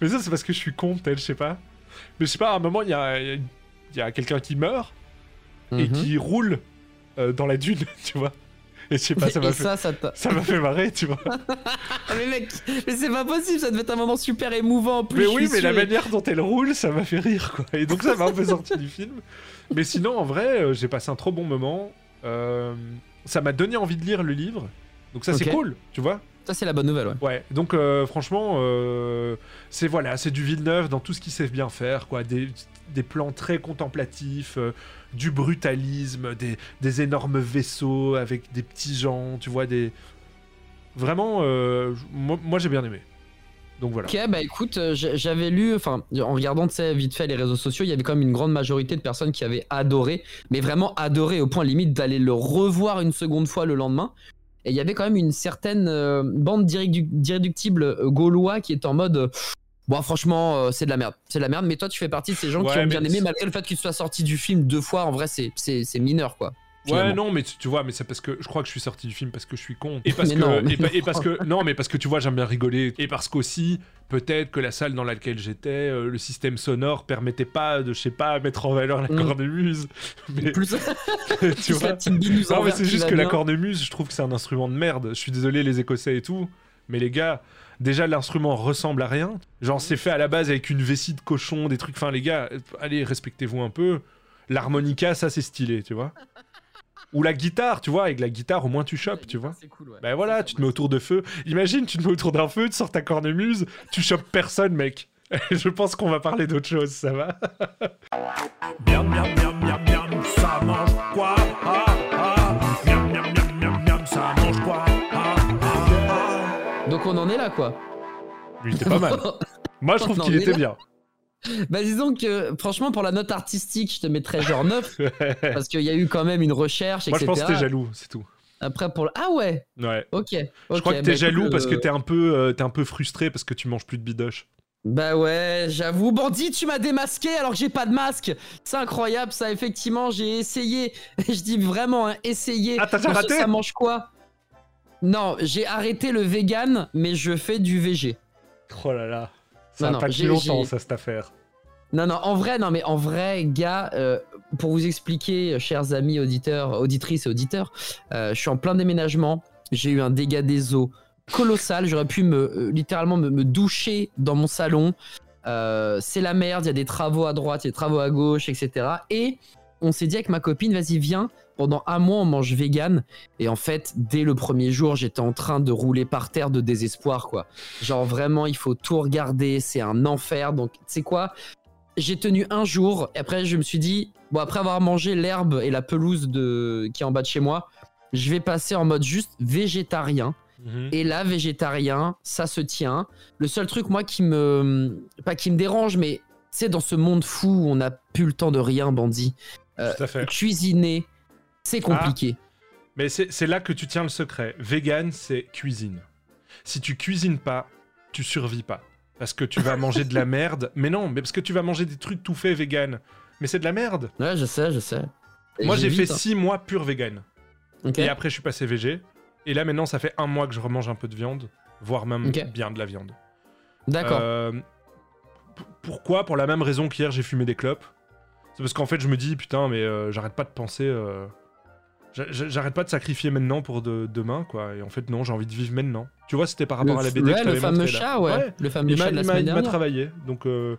Speaker 1: mais ça c'est parce que je suis con peut-être je sais pas mais je sais pas à un moment il y a il y a quelqu'un qui meurt et
Speaker 2: Mhm.
Speaker 1: qui roule euh, dans la dune tu vois et je sais pas ça m'a fait
Speaker 2: ça, ça
Speaker 1: fait marrer tu vois
Speaker 2: Ah, mais mec, mais c'est pas possible, ça devait être un moment super émouvant en plus.
Speaker 1: Mais oui, mais la manière dont elle roule, ça m'a fait rire, quoi. Et donc ça m'a un peu sorti du film. Mais sinon, en vrai, euh, j'ai passé un trop bon moment. Euh, ça m'a donné envie de lire le livre. Donc ça, c'est cool, tu vois.
Speaker 2: Ça, c'est la bonne nouvelle, ouais.
Speaker 1: Ouais. Donc euh, franchement, euh, c'est voilà, c'est du Villeneuve dans tout ce qu'il sait bien faire, quoi. Des, des plans très contemplatifs, euh, du brutalisme, des, des énormes vaisseaux avec des petits gens, tu vois, des vraiment. moi, moi, j'ai bien aimé. Donc voilà.
Speaker 2: Ok, bah écoute, euh, j'a- j'avais lu, enfin, en regardant, vite fait les réseaux sociaux, il y avait quand même une grande majorité de personnes qui avaient adoré, mais vraiment adoré au point limite d'aller le revoir une seconde fois le lendemain. Et il y avait quand même une certaine euh, bande d'irrédu- d'irréductibles euh, gaulois qui est en mode. euh, Bon, franchement, c'est de la merde. C'est de la merde, mais toi, tu fais partie de ces gens qui ont bien aimé, malgré le fait qu'il soit sorti du film deux fois. En vrai, c'est mineur, quoi.
Speaker 1: Ouais, non, mais tu, tu vois, mais c'est parce que je crois que je suis sorti du film parce que je suis con. Et parce
Speaker 2: Mais
Speaker 1: que,
Speaker 2: non, mais
Speaker 1: et, pa- et
Speaker 2: non.
Speaker 1: parce que, non, mais parce que tu vois, j'aime bien rigoler. Et parce qu'aussi, peut-être que la salle dans laquelle j'étais, euh, le système sonore permettait pas de, je sais pas, mettre en valeur la
Speaker 2: Mm.
Speaker 1: cornemuse. Mais
Speaker 2: Plus,
Speaker 1: tu vois. Non, mais c'est juste que la cornemuse, je trouve que c'est un instrument de merde. Je suis désolé, les Écossais et tout. Mais les gars, déjà l'instrument ressemble à rien. Genre c'est fait à la base avec une vessie de cochon, des trucs. Enfin les gars, allez respectez-vous un peu. L'harmonica, ça c'est stylé, tu vois. Ou la guitare, tu vois. Avec la guitare, au moins tu chopes, tu vois.
Speaker 2: C'est cool, ouais.
Speaker 1: Ben voilà, tu te mets autour de feu. Imagine, tu te mets autour d'un feu, tu sors ta cornemuse, tu chopes personne, mec. Je pense qu'on va parler d'autre chose, ça va?
Speaker 8: Miam miam miam miam miam, ça mange quoi? Ah, ah. Miam miam miam miam miam, ça mange quoi? Ah, ah,
Speaker 2: Donc on en est là, quoi.
Speaker 1: Lui, était pas mal. Moi, je trouve qu'il était
Speaker 2: là-
Speaker 1: bien.
Speaker 2: Bah disons que franchement pour la note artistique je te mettrais genre 9 parce qu'il y a eu quand même une recherche
Speaker 1: Moi,
Speaker 2: etc.
Speaker 1: je pense que t'es jaloux, c'est tout.
Speaker 2: Après pour le... Ah ouais
Speaker 1: Ouais.
Speaker 2: ok.
Speaker 1: Je crois que
Speaker 2: bah,
Speaker 1: t'es jaloux parce que t'es un peu, euh, t'es un peu frustré parce que tu manges plus de bidoche.
Speaker 2: Bah ouais j'avoue bandit tu m'as démasqué alors que j'ai pas de masque C'est incroyable ça effectivement j'ai essayé Je dis vraiment hein, essayé
Speaker 1: Ah, t'as raté?
Speaker 2: Ça mange quoi? Non j'ai arrêté le vegan mais je fais du VG
Speaker 1: Oh là là. Ça
Speaker 2: Non,
Speaker 1: pas longtemps, ça, cette affaire.
Speaker 2: Non, non, en vrai, non, mais en vrai, gars, euh, pour vous expliquer, euh, chers amis auditeurs, auditrices et auditeurs, euh, je suis en plein déménagement. J'ai eu un dégât des eaux colossal. J'aurais pu me euh, littéralement me, me doucher dans mon salon. C'est la merde. Il y a des travaux à droite, il y a des travaux à gauche, etc. Et on s'est dit avec ma copine, vas-y, viens. Pendant un mois, on mange vegan. Et en fait, dès le premier jour, j'étais en train de rouler par terre de désespoir, quoi. Genre vraiment, il faut tout regarder. C'est un enfer. Donc, tu sais quoi? J'ai tenu un jour et après je me suis dit bon après avoir mangé l'herbe et la pelouse de qui est en bas de chez moi je vais passer en mode juste végétarien
Speaker 1: Mhm.
Speaker 2: et là végétarien ça se tient le seul truc moi qui me pas qui me dérange mais c'est dans ce monde fou où on n'a plus le temps de rien bandit euh, cuisiner c'est compliqué
Speaker 1: Mais c'est là que tu tiens le secret. Vegan, c'est cuisine. Si tu cuisines pas, tu survis pas. Parce que tu vas manger de la merde. Mais non, mais parce que tu vas manger des trucs tout faits vegan. Mais c'est de la merde.
Speaker 2: ouais je sais je sais Et
Speaker 1: Moi, j'ai fait. 6 mois pur vegan. Et après, je suis passé végé. Et là, maintenant, ça fait un mois que je remange un peu de viande, voire même bien de la viande.
Speaker 2: d'accord
Speaker 1: Euh, pourquoi Pour la même raison qu'hier, j'ai fumé des clopes? C'est parce qu'en fait, je me dis, putain, mais euh, j'arrête pas de penser. euh, j'a- j'a- J'arrête pas de sacrifier maintenant pour de- demain, quoi. Et en fait, non, j'ai envie de vivre maintenant. Tu vois, c'était par rapport
Speaker 2: le,
Speaker 1: à la BD que
Speaker 2: ouais,
Speaker 1: je
Speaker 2: le fameux
Speaker 1: montré,
Speaker 2: chat ouais, le fameux
Speaker 1: Il
Speaker 2: chat de la
Speaker 1: il m'a- travaillé, donc, euh,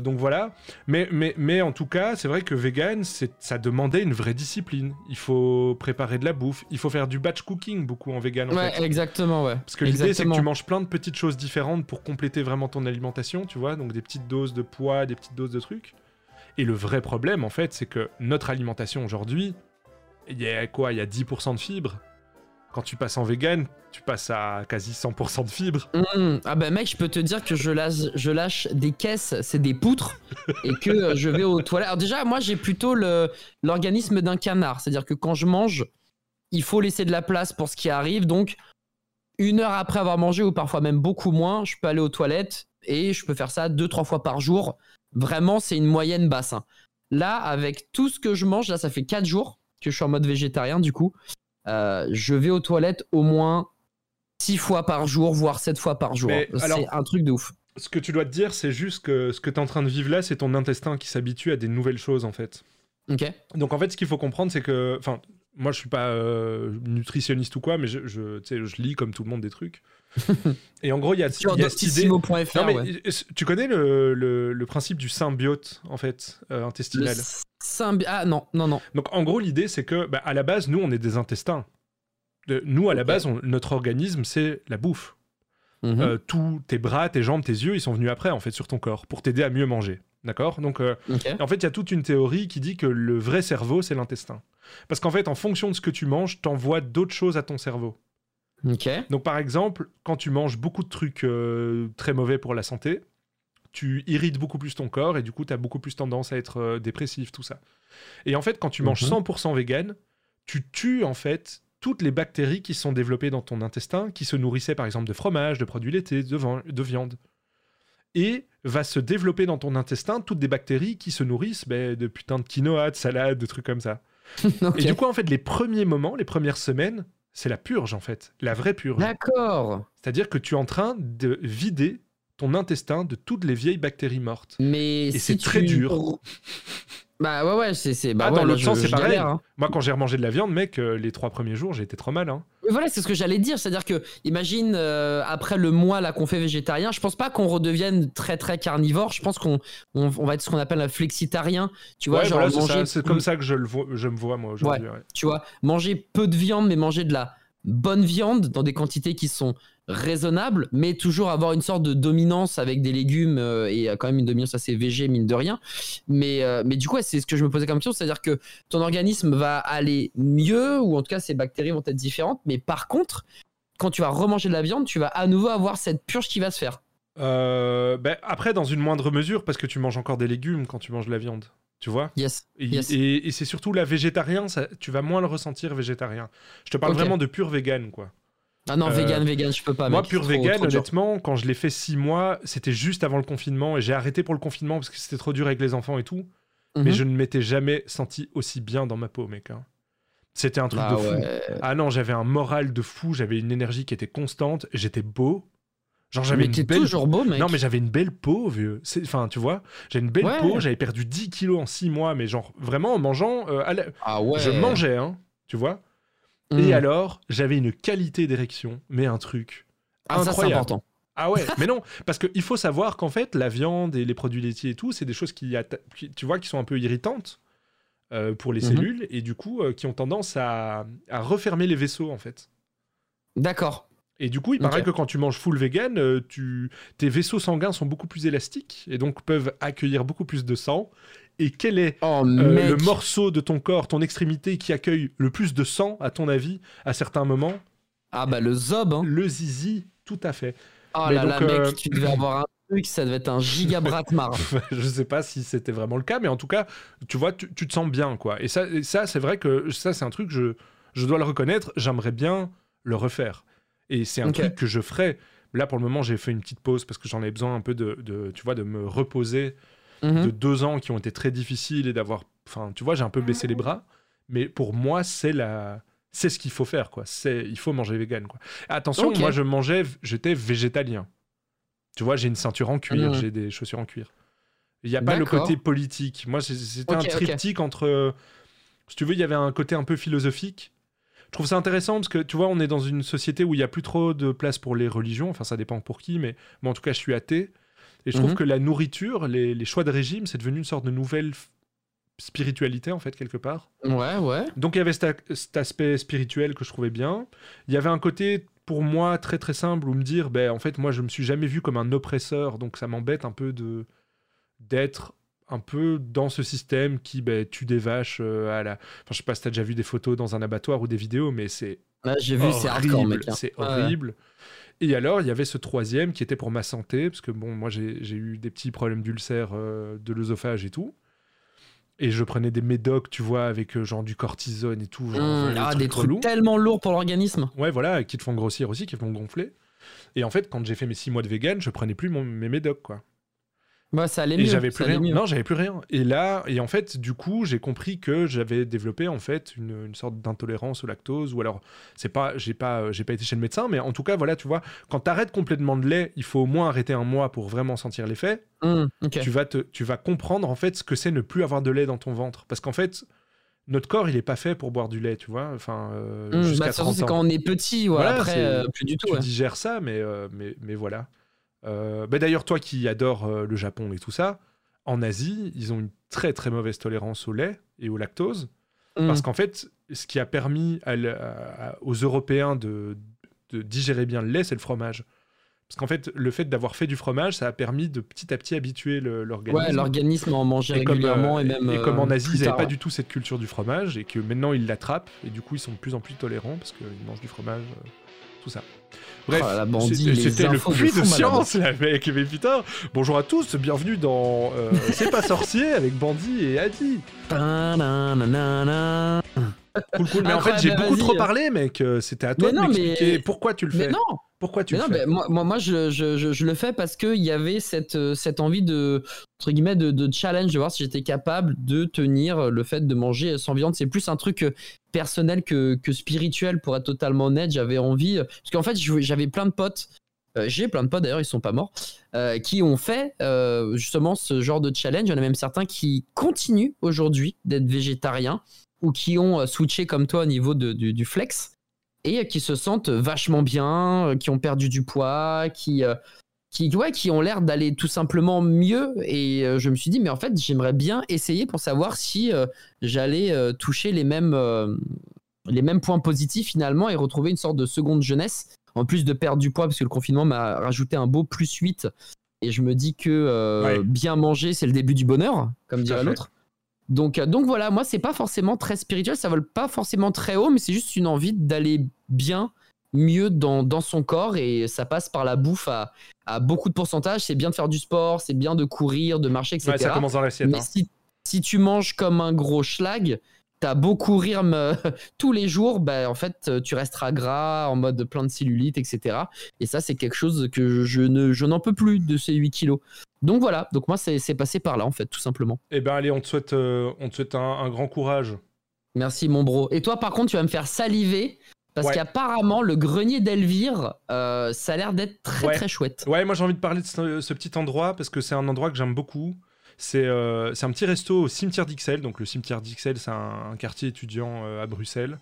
Speaker 1: donc voilà. Mais, mais, mais en tout cas, c'est vrai que vegan, ça demandait une vraie discipline. Il faut préparer de la bouffe, il faut faire du batch cooking beaucoup en vegan. En
Speaker 2: ouais
Speaker 1: fait.
Speaker 2: exactement ouais
Speaker 1: Parce que l'idée, c'est que tu manges plein de petites choses différentes pour compléter vraiment ton alimentation, tu vois, donc des petites doses de poids, des petites doses de trucs. Et le vrai problème, en fait, c'est que notre alimentation aujourd'hui, il y a quoi Il y a 10% de fibres. Quand tu passes en vegan, tu passes à quasi 100% de fibres.
Speaker 2: Mmh. Ah bah mec, je peux te dire que je lâche, je lâche des caisses, c'est des poutres, et que euh, je vais aux toilettes. Alors déjà, moi j'ai plutôt l'organisme d'un canard, c'est-à-dire que quand je mange, il faut laisser de la place pour ce qui arrive. Donc une heure après avoir mangé ou parfois même beaucoup moins, je peux aller aux toilettes et je peux faire ça deux trois fois par jour. Vraiment, c'est une moyenne basse. hein. Là, avec tout ce que je mange, là, ça fait quatre jours que je suis en mode végétarien du coup. Euh, je vais aux toilettes au moins six fois par jour, voire sept fois par jour. C'est un truc de ouf.
Speaker 1: Ce que tu dois te dire, c'est juste que ce que tu es en train de vivre là, c'est ton intestin qui s'habitue à des nouvelles choses, en fait.
Speaker 2: Ok.
Speaker 1: Donc en fait, ce qu'il faut comprendre, c'est que, enfin, moi je suis pas euh, nutritionniste ou quoi, mais je, je, je lis comme tout le monde des trucs. Et en gros, il y a,
Speaker 2: Sur
Speaker 1: il y a cette idée.
Speaker 2: doctissimo.fr,
Speaker 1: Non mais
Speaker 2: ouais.
Speaker 1: tu connais le, le- le principe du symbiote en fait euh, intestinal.
Speaker 2: symbi- Ah non, non, non.
Speaker 1: Donc en gros, l'idée c'est que bah, à la base, nous on est des intestins. De- nous à la base, on- notre organisme c'est la bouffe.
Speaker 2: Mhm.
Speaker 1: Euh, tous tes bras, tes jambes, tes yeux, ils sont venus après en fait sur ton corps pour t'aider à mieux manger. D'accord? Donc euh, en fait, il y a toute une théorie qui dit que le vrai cerveau, c'est l'intestin. Parce qu'en fait, en fonction de ce que tu manges, t'envoies d'autres choses à ton cerveau. Donc par exemple, quand tu manges beaucoup de trucs euh, très mauvais pour la santé, tu irrites beaucoup plus ton corps et du coup, tu as beaucoup plus tendance à être euh, dépressif, tout ça. Et en fait, quand tu manges
Speaker 2: Mhm.
Speaker 1: 100% vegan, tu tues en fait toutes les bactéries qui sont développées dans ton intestin, qui se nourrissaient par exemple de fromage, de produits laitiers, de, viande. Et va se développer dans ton intestin toutes des bactéries qui se nourrissent ben, de putain de quinoa, de salade, de trucs comme ça. Et du coup, en fait, les premiers moments, les premières semaines, c'est la purge en fait, la vraie purge.
Speaker 2: D'accord.
Speaker 1: C'est-à-dire que tu es en train de vider ton intestin de toutes les vieilles bactéries mortes.
Speaker 2: Mais
Speaker 1: Et
Speaker 2: si
Speaker 1: c'est
Speaker 2: tu-
Speaker 1: très dur.
Speaker 2: Bah ouais, ouais, c'est. c'est- Bah
Speaker 1: Ah,
Speaker 2: ouais,
Speaker 1: dans l'autre sens, c'est pareil.
Speaker 2: hein.
Speaker 1: Moi, quand j'ai remangé de la viande, mec, euh, les trois premiers jours, j'ai été trop mal. Hein.
Speaker 2: Voilà, c'est ce que j'allais dire. C'est-à-dire que, imagine, euh, après le mois là qu'on fait végétarien, je pense pas qu'on redevienne très très carnivore. Je pense qu'on on, on va être ce qu'on appelle un flexitarien. Tu vois,
Speaker 1: ouais,
Speaker 2: genre
Speaker 1: voilà,
Speaker 2: manger.
Speaker 1: C'est comme ça que je, le vois, je me vois, moi, aujourd'hui. ouais.
Speaker 2: Tu vois, manger peu de viande, mais manger de la bonne viande dans des quantités qui sont raisonnables, mais toujours avoir une sorte de dominance avec des légumes euh, et quand même une dominance assez végé, mine de rien. Mais, euh, mais du coup, ouais, c'est ce que je me posais comme question, c'est-à-dire que ton organisme va aller mieux, ou en tout cas ses bactéries vont être différentes, mais par contre, quand tu vas remanger de la viande, tu vas à nouveau avoir cette purge qui va se faire.
Speaker 1: Euh, ben, après, dans une moindre mesure, parce que tu manges encore des légumes quand tu manges de la viande. Tu vois
Speaker 2: Yes.
Speaker 1: Et,
Speaker 2: yes.
Speaker 1: et- et c'est surtout la végétarien, ça, tu vas moins le ressentir végétarien. Je te parle vraiment de pur vegan, quoi.
Speaker 2: Ah non,
Speaker 1: Euh,
Speaker 2: vegan, vegan, je peux pas.
Speaker 1: Moi,
Speaker 2: mec,
Speaker 1: pur
Speaker 2: trop-
Speaker 1: vegan,
Speaker 2: trop
Speaker 1: honnêtement, quand je l'ai fait six mois, c'était juste avant le confinement et j'ai arrêté pour le confinement parce que c'était trop dur avec les enfants et tout. Mais
Speaker 2: Mhm.
Speaker 1: je ne m'étais jamais senti aussi bien dans ma peau, mec. hein. C'était un truc
Speaker 2: Ah
Speaker 1: de fou.
Speaker 2: ouais.
Speaker 1: Ah non, j'avais un moral de fou, j'avais une énergie qui était constante, j'étais beau. Genre j'avais une belle
Speaker 2: toujours beau, mec.
Speaker 1: Non, mais j'avais une belle peau, vieux. Enfin, tu vois, j'ai une belle
Speaker 2: Ouais.
Speaker 1: peau, j'avais perdu 10 kilos en 6 mois, mais genre vraiment en mangeant. euh, à la-
Speaker 2: Ah ouais.
Speaker 1: Je mangeais, hein, tu vois. Et alors, j'avais une qualité d'érection, mais un truc.
Speaker 2: Ah, ça, c'est
Speaker 1: incroyable.
Speaker 2: important.
Speaker 1: Ah ouais, mais non, parce qu'il faut savoir qu'en fait, la viande et les produits laitiers et tout, c'est des choses qui, tu vois, qui sont un peu irritantes euh, pour les
Speaker 2: Mhm.
Speaker 1: cellules et du coup, euh, qui ont tendance à, à refermer les vaisseaux, en fait.
Speaker 2: D'accord.
Speaker 1: Et du coup, il paraît
Speaker 2: Ok.
Speaker 1: que quand tu manges full vegan, euh, tu... tes vaisseaux sanguins sont beaucoup plus élastiques et donc peuvent accueillir beaucoup plus de sang. Et quel est
Speaker 2: Oh,
Speaker 1: euh, le morceau de ton corps, ton extrémité qui accueille le plus de sang, à ton avis, à certains moments?
Speaker 2: Ah bah le zob, hein.
Speaker 1: Le zizi, tout à fait.
Speaker 2: Oh
Speaker 1: Mais
Speaker 2: là là, mec,
Speaker 1: euh,
Speaker 2: tu devais avoir un truc, ça devait être un giga bratmar.
Speaker 1: je sais pas si c'était vraiment le cas, mais en tout cas, tu vois, tu, tu te sens bien, quoi. Et ça, et ça c'est vrai que ça, c'est un truc, je, je dois le reconnaître, j'aimerais bien le refaire. Et c'est un truc que je ferais. Là, pour le moment, j'ai fait une petite pause parce que j'en avais besoin un peu de, de, tu vois, de me reposer
Speaker 2: Mhm.
Speaker 1: de deux ans qui ont été très difficiles et d'avoir, enfin, tu vois, j'ai un peu baissé les bras. Mais pour moi, c'est la, c'est ce qu'il faut faire, quoi. C'est, il faut manger vegan, quoi. Attention, moi, je mangeais, j'étais végétalien. Tu vois, j'ai une ceinture en cuir,
Speaker 2: Mhm.
Speaker 1: j'ai des chaussures en cuir. Il n'y a pas le côté politique. Moi, c'était un triptyque entre, si tu veux, il y avait un côté un peu philosophique. Je trouve ça intéressant parce que tu vois, on est dans une société où il y a plus trop de place pour les religions. Enfin, ça dépend pour qui, mais moi, en tout cas, je suis athée. Et je trouve
Speaker 2: Mhm.
Speaker 1: que la nourriture, les, les choix de régime, c'est devenu une sorte de nouvelle spiritualité, en fait, quelque part.
Speaker 2: Ouais, ouais.
Speaker 1: Donc, il y avait cet, aspect spirituel que je trouvais bien. Il y avait un côté, pour moi, très très simple, où me dire, ben, en fait, moi, je me suis jamais vu comme un oppresseur, donc ça m'embête un peu de d'être un peu dans ce système qui ben, tue des vaches euh, à la... Enfin, je sais pas si t'as déjà vu des photos dans un abattoir ou des vidéos, mais c'est
Speaker 2: Là, j'ai vu, c'est hardcore,
Speaker 1: horrible,
Speaker 2: mec. hein.
Speaker 1: C'est
Speaker 2: Ouais,
Speaker 1: horrible. Et alors, il y avait ce troisième qui était pour ma santé, parce que bon, moi j'ai eu des petits problèmes d'ulcère euh, de l'œsophage et tout. Et je prenais des médocs, tu vois, avec euh, genre du cortisone et tout. genre,
Speaker 2: Mmh,
Speaker 1: des
Speaker 2: ah, des trucs
Speaker 1: relous.
Speaker 2: tellement lourds pour l'organisme.
Speaker 1: Ouais, voilà, qui te font grossir aussi, qui te font gonfler. Et en fait, quand j'ai fait mes six mois de vegan, je prenais plus mon- mes médocs, quoi.
Speaker 2: Ouais, ça allait
Speaker 1: Et
Speaker 2: mieux.
Speaker 1: j'avais
Speaker 2: ça
Speaker 1: plus rien. Non, j'avais plus rien. Et là, et en fait, du coup, j'ai compris que j'avais développé en fait une, une sorte d'intolérance au lactose. Ou alors, c'est pas, j'ai pas, euh, j'ai pas été chez le médecin, mais en tout cas, voilà, tu vois, quand t'arrêtes complètement de lait, il faut au moins arrêter un mois pour vraiment sentir l'effet.
Speaker 2: Mmh.
Speaker 1: Tu vas te, tu vas comprendre en fait ce que c'est ne plus avoir de lait dans ton ventre, parce qu'en fait, notre corps, il est pas fait pour boire du lait, tu vois. Enfin, euh,
Speaker 2: Mmh,
Speaker 1: jusqu'à
Speaker 2: bah, surtout,
Speaker 1: 30
Speaker 2: c'est quand on est petit, ouais,
Speaker 1: Voilà,
Speaker 2: après, euh, plus du tout.
Speaker 1: tu
Speaker 2: ouais.
Speaker 1: digères ça, mais, euh, mais, mais voilà. Euh, bah D'ailleurs, toi qui adores euh, le Japon et tout ça, en Asie, ils ont une très très mauvaise tolérance au lait et au lactose.
Speaker 2: Mmh.
Speaker 1: Parce qu'en fait, ce qui a permis à à- à- aux Européens de, de digérer bien le lait, c'est le fromage. Parce qu'en fait, le fait d'avoir fait du fromage, ça a permis de petit à petit habituer l'organisme.
Speaker 2: Ouais, l'organisme en mangeait
Speaker 1: Et comme,
Speaker 2: régulièrement
Speaker 1: euh,
Speaker 2: et même.
Speaker 1: et comme
Speaker 2: euh,
Speaker 1: en Asie,
Speaker 2: plus
Speaker 1: ils n'avaient pas du tout cette culture du fromage et que maintenant ils l'attrapent et du coup ils sont de plus en plus tolérants parce qu'ils mangent du fromage, euh, tout ça. Bref,
Speaker 2: Oh,
Speaker 1: c'était- le
Speaker 2: de
Speaker 1: puits de, science là mec, mais putain Bonjour à tous, bienvenue dans euh, C'est pas sorcier avec Bandit et Adi. Cool cool, mais en fait j'ai beaucoup trop parlé mec, Euh, c'était à toi
Speaker 2: Mais
Speaker 1: de m'expliquer
Speaker 2: mais-
Speaker 1: pourquoi tu le
Speaker 2: Mais
Speaker 1: fais.
Speaker 2: non,
Speaker 1: Pourquoi tu
Speaker 2: mais
Speaker 1: le
Speaker 2: non,
Speaker 1: fais
Speaker 2: moi, moi, je, je, je, je le fais parce qu'il y avait cette, euh, cette envie de, entre guillemets, de, de challenge, de voir si j'étais capable de tenir le fait de manger sans viande. C'est plus un truc euh, personnel que, que spirituel, pour être totalement honnête. J'avais envie, euh, parce qu'en fait, j'avais plein de potes euh, j'ai plein de potes d'ailleurs, ils sont pas morts, euh, qui ont fait euh, justement ce genre de challenge. Il y en a même certains qui continuent aujourd'hui d'être végétariens ou qui ont euh, switché comme toi au niveau de- du, du flex et qui se sentent vachement bien, euh, qui ont perdu du poids, qui, euh, qui, ouais, qui ont l'air d'aller tout simplement mieux. Et je me suis dit, mais en fait, j'aimerais bien essayer pour savoir si euh, j'allais euh, toucher les mêmes, euh, les mêmes points positifs finalement et retrouver une sorte de seconde jeunesse. En plus de perdre du poids, parce que le confinement m'a rajouté un beau plus 8. Et je me dis que
Speaker 1: Ouais.
Speaker 2: bien manger, c'est le début du bonheur, comme dirait l'autre. Donc, euh, donc voilà, moi, c'est pas forcément très spirituel, ça vole pas forcément très haut, mais c'est juste une envie d'aller bien, mieux dans, dans son corps. Et ça passe par la bouffe à, à beaucoup de pourcentage. C'est bien de faire du sport, c'est bien de courir, de marcher, etc.
Speaker 1: Ouais, ça commence dans l'assiette.
Speaker 2: Mais
Speaker 1: hein.
Speaker 2: si, si tu manges comme un gros schlag, t'as beau courir me- tous les jours, bah, en fait, euh, tu resteras gras, en mode plein de cellulite, etc. Et ça, c'est quelque chose que je ne, je n'en peux plus de ces 8 kilos. Donc voilà, donc moi, c'est c'est passé par là, en fait, tout simplement.
Speaker 1: Eh ben allez, on te souhaite, euh, on te souhaite un, un grand courage.
Speaker 2: Merci, mon bro. Et toi, par contre, tu vas me faire saliver. Parce
Speaker 1: Ouais.
Speaker 2: qu'apparemment, le grenier d'Elvire, euh, ça a l'air d'être très
Speaker 1: Ouais.
Speaker 2: très chouette.
Speaker 1: Ouais, moi j'ai envie de parler de ce, ce petit endroit parce que c'est un endroit que j'aime beaucoup. C'est euh, un petit resto au cimetière d'Ixelles. Donc le cimetière d'Ixelles, c'est un, un quartier étudiant euh, à Bruxelles,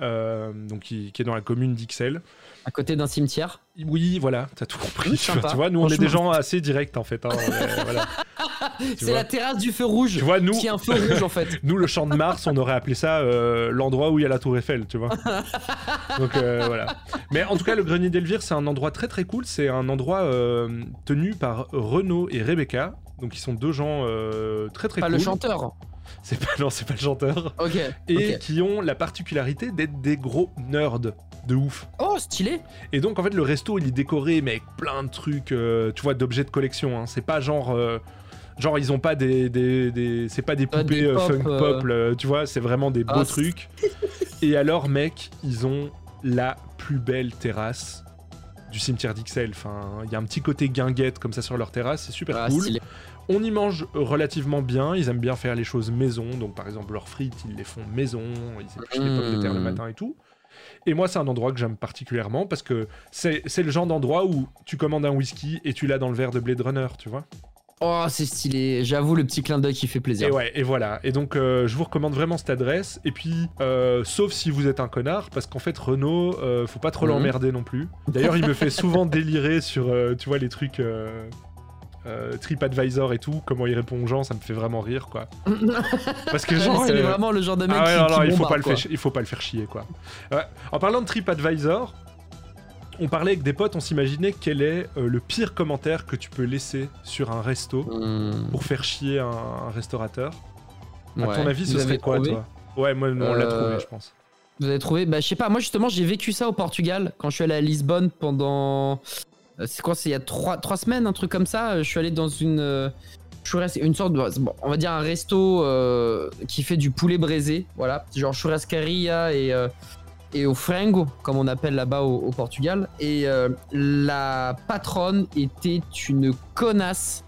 Speaker 1: euh, donc qui, qui est dans la commune d'Ixelles.
Speaker 2: À côté d'un cimetière?
Speaker 1: Oui, voilà, t'as tout compris.
Speaker 2: Oui,
Speaker 1: tu, vois,
Speaker 2: sympa.
Speaker 1: tu vois, nous on est des gens assez directs en fait. hein, euh, voilà.
Speaker 2: C'est la terrasse du feu rouge.
Speaker 1: Tu vois, nous,
Speaker 2: Qui est un feu rouge, en fait.
Speaker 1: nous le champ de Mars, on aurait appelé ça euh, l'endroit où il y a la Tour Eiffel, tu vois. Donc euh, voilà. Mais en tout cas, le grenier d'Elvire, c'est un endroit très très cool. C'est un endroit tenu par Renaud et Rebecca. Donc ils sont deux gens euh, très très
Speaker 2: Pas
Speaker 1: cool.
Speaker 2: le chanteur.
Speaker 1: C'est pas non, c'est pas le chanteur.
Speaker 2: Ok.
Speaker 1: Et qui ont la particularité d'être des gros nerds de ouf.
Speaker 2: Oh, stylé.
Speaker 1: Et donc en fait le resto il est décoré mais avec plein de trucs, euh, tu vois, d'objets de collection. hein. C'est pas genre, euh, genre ils ont pas des, des, des- c'est pas des poupées
Speaker 2: des
Speaker 1: euh,
Speaker 2: pop,
Speaker 1: funk pop, tu vois, c'est vraiment des beaux
Speaker 2: Ah,
Speaker 1: trucs. Et alors mec, ils ont la plus belle terrasse du cimetière d'Ixelles. Enfin, il y a un petit côté guinguette comme ça sur leur terrasse, c'est super
Speaker 2: Ah,
Speaker 1: cool.
Speaker 2: stylé.
Speaker 1: On y mange relativement bien, ils aiment bien faire les choses maison, donc par exemple leurs frites, ils les font maison, ils épluchent les pommes de terre le
Speaker 2: Mmh.
Speaker 1: matin et tout. Et moi, c'est un endroit que j'aime particulièrement parce que c'est le genre d'endroit où tu commandes un whisky et tu l'as dans le verre de Blade Runner, tu vois.
Speaker 2: Oh, c'est stylé. J'avoue, le petit clin d'œil qui fait plaisir.
Speaker 1: Et ouais, et voilà. Et donc, euh, je vous recommande vraiment cette adresse. Et puis, euh, sauf si vous êtes un connard, parce qu'en fait, Renault, euh, faut pas trop
Speaker 2: Mhm.
Speaker 1: l'emmerder non plus. D'ailleurs, il me fait souvent délirer sur, euh, tu vois, les trucs. Euh... TripAdvisor et tout, comment il répond aux gens, ça me fait vraiment rire quoi. Parce que genre,
Speaker 2: c'est
Speaker 1: euh,
Speaker 2: vraiment le genre de mec
Speaker 1: ah ouais,
Speaker 2: qui,
Speaker 1: non,
Speaker 2: qui
Speaker 1: non, il faut pas le faire, il faut pas le faire chier quoi. En parlant de TripAdvisor, on parlait avec des potes, on s'imaginait quel est euh, le pire commentaire que tu peux laisser sur un resto
Speaker 2: Hmm,
Speaker 1: pour faire chier un, un restaurateur. À
Speaker 2: ouais.
Speaker 1: ton avis, ce
Speaker 2: Vous
Speaker 1: serait quoi toi? Ouais, moi on l'a
Speaker 2: Euh,
Speaker 1: trouvé, je pense.
Speaker 2: Vous avez trouvé? Bah, je sais pas. Moi, justement, j'ai vécu ça au Portugal quand je suis allé à Lisbonne pendant. euh, C'est quoi C'est il y a trois, trois semaines, un truc comme ça. Je suis allé dans une. Je suis resté une sorte de. bon, on va dire un resto euh, qui fait du poulet braisé. Voilà. Genre churrascaria et. Et au frango, comme on appelle là-bas au, au Portugal. Et euh, la patronne était une connasse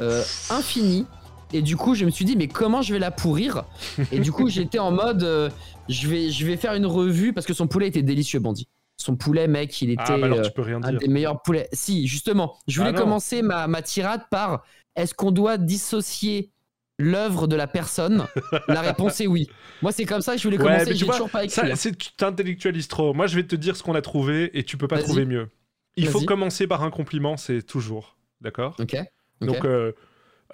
Speaker 2: euh, infinie. Et du coup, je me suis dit, mais comment je vais la pourrir? Et du coup, j'étais en mode, euh, je, vais, je vais faire une revue parce que son poulet était délicieux, Bandit. Son poulet, mec, il était
Speaker 1: Ah bah alors tu peux rien
Speaker 2: un
Speaker 1: dire.
Speaker 2: des meilleurs poulets. Si, justement, je voulais
Speaker 1: Ah
Speaker 2: commencer ma, ma tirade par est-ce qu'on doit dissocier l'œuvre de la personne La réponse est oui. Moi, c'est comme ça que je voulais
Speaker 1: Ouais,
Speaker 2: commencer.
Speaker 1: mais tu vois,
Speaker 2: toujours pas écrit.
Speaker 1: Ça,
Speaker 2: hein.
Speaker 1: tu t'intellectualises trop. Moi, je vais te dire ce qu'on a trouvé et tu peux pas trouver mieux. Il faut commencer par un compliment, c'est toujours. D'accord?
Speaker 2: Ok. ok.
Speaker 1: Donc, euh,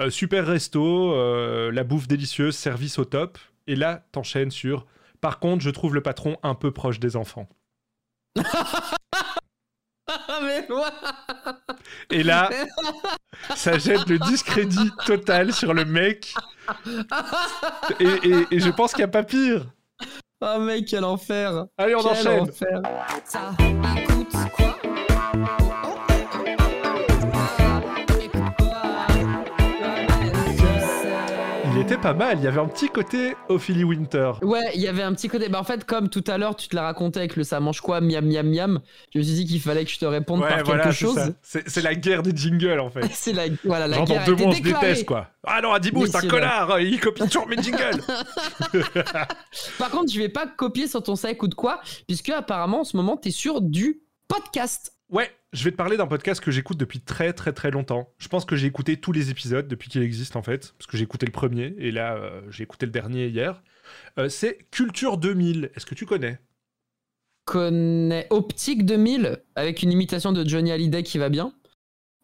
Speaker 1: euh, super resto, euh, la bouffe délicieuse, service au top. Et là, t'enchaînes sur. Par contre, je trouve le patron un peu proche des enfants.
Speaker 2: Ah, mais moi
Speaker 1: Et là, ça jette le discrédit total sur le mec. Et, et- et je pense qu'il n'y a pas pire.
Speaker 2: Oh, mec, quel enfer
Speaker 1: Allez, on
Speaker 2: Quel
Speaker 1: enchaîne.
Speaker 2: enfer.
Speaker 1: Était pas mal. Il y avait un petit côté Ophélie Winter.
Speaker 2: Ouais, il y avait un petit côté. Bah, en fait, comme tout à l'heure, tu te l'as raconté avec le ça mange quoi, miam miam miam, je me suis dit qu'il fallait que je te réponde
Speaker 1: Ouais,
Speaker 2: par
Speaker 1: voilà,
Speaker 2: quelque chose.
Speaker 1: C'est la guerre des jingles en fait.
Speaker 2: C'est la, voilà, la
Speaker 1: Genre
Speaker 2: guerre
Speaker 1: dans deux
Speaker 2: été
Speaker 1: mois, on se
Speaker 2: déclarée.
Speaker 1: déteste quoi. Ah non, Adibou, c'est un connard. Il copie toujours mes jingles.
Speaker 2: Par contre, je vais pas copier sur ton ça écoute quoi, puisque apparemment en ce moment, t'es sur du podcast.
Speaker 1: Ouais, je vais te parler d'un podcast que j'écoute depuis très très très longtemps. Je pense que j'ai écouté tous les épisodes depuis qu'il existe en fait, parce que j'ai écouté le premier et là euh, j'ai écouté le dernier hier. Euh, c'est Culture 2000. Est-ce que tu connais?
Speaker 2: Connais Optique 2000 avec une imitation de Johnny Hallyday qui va bien.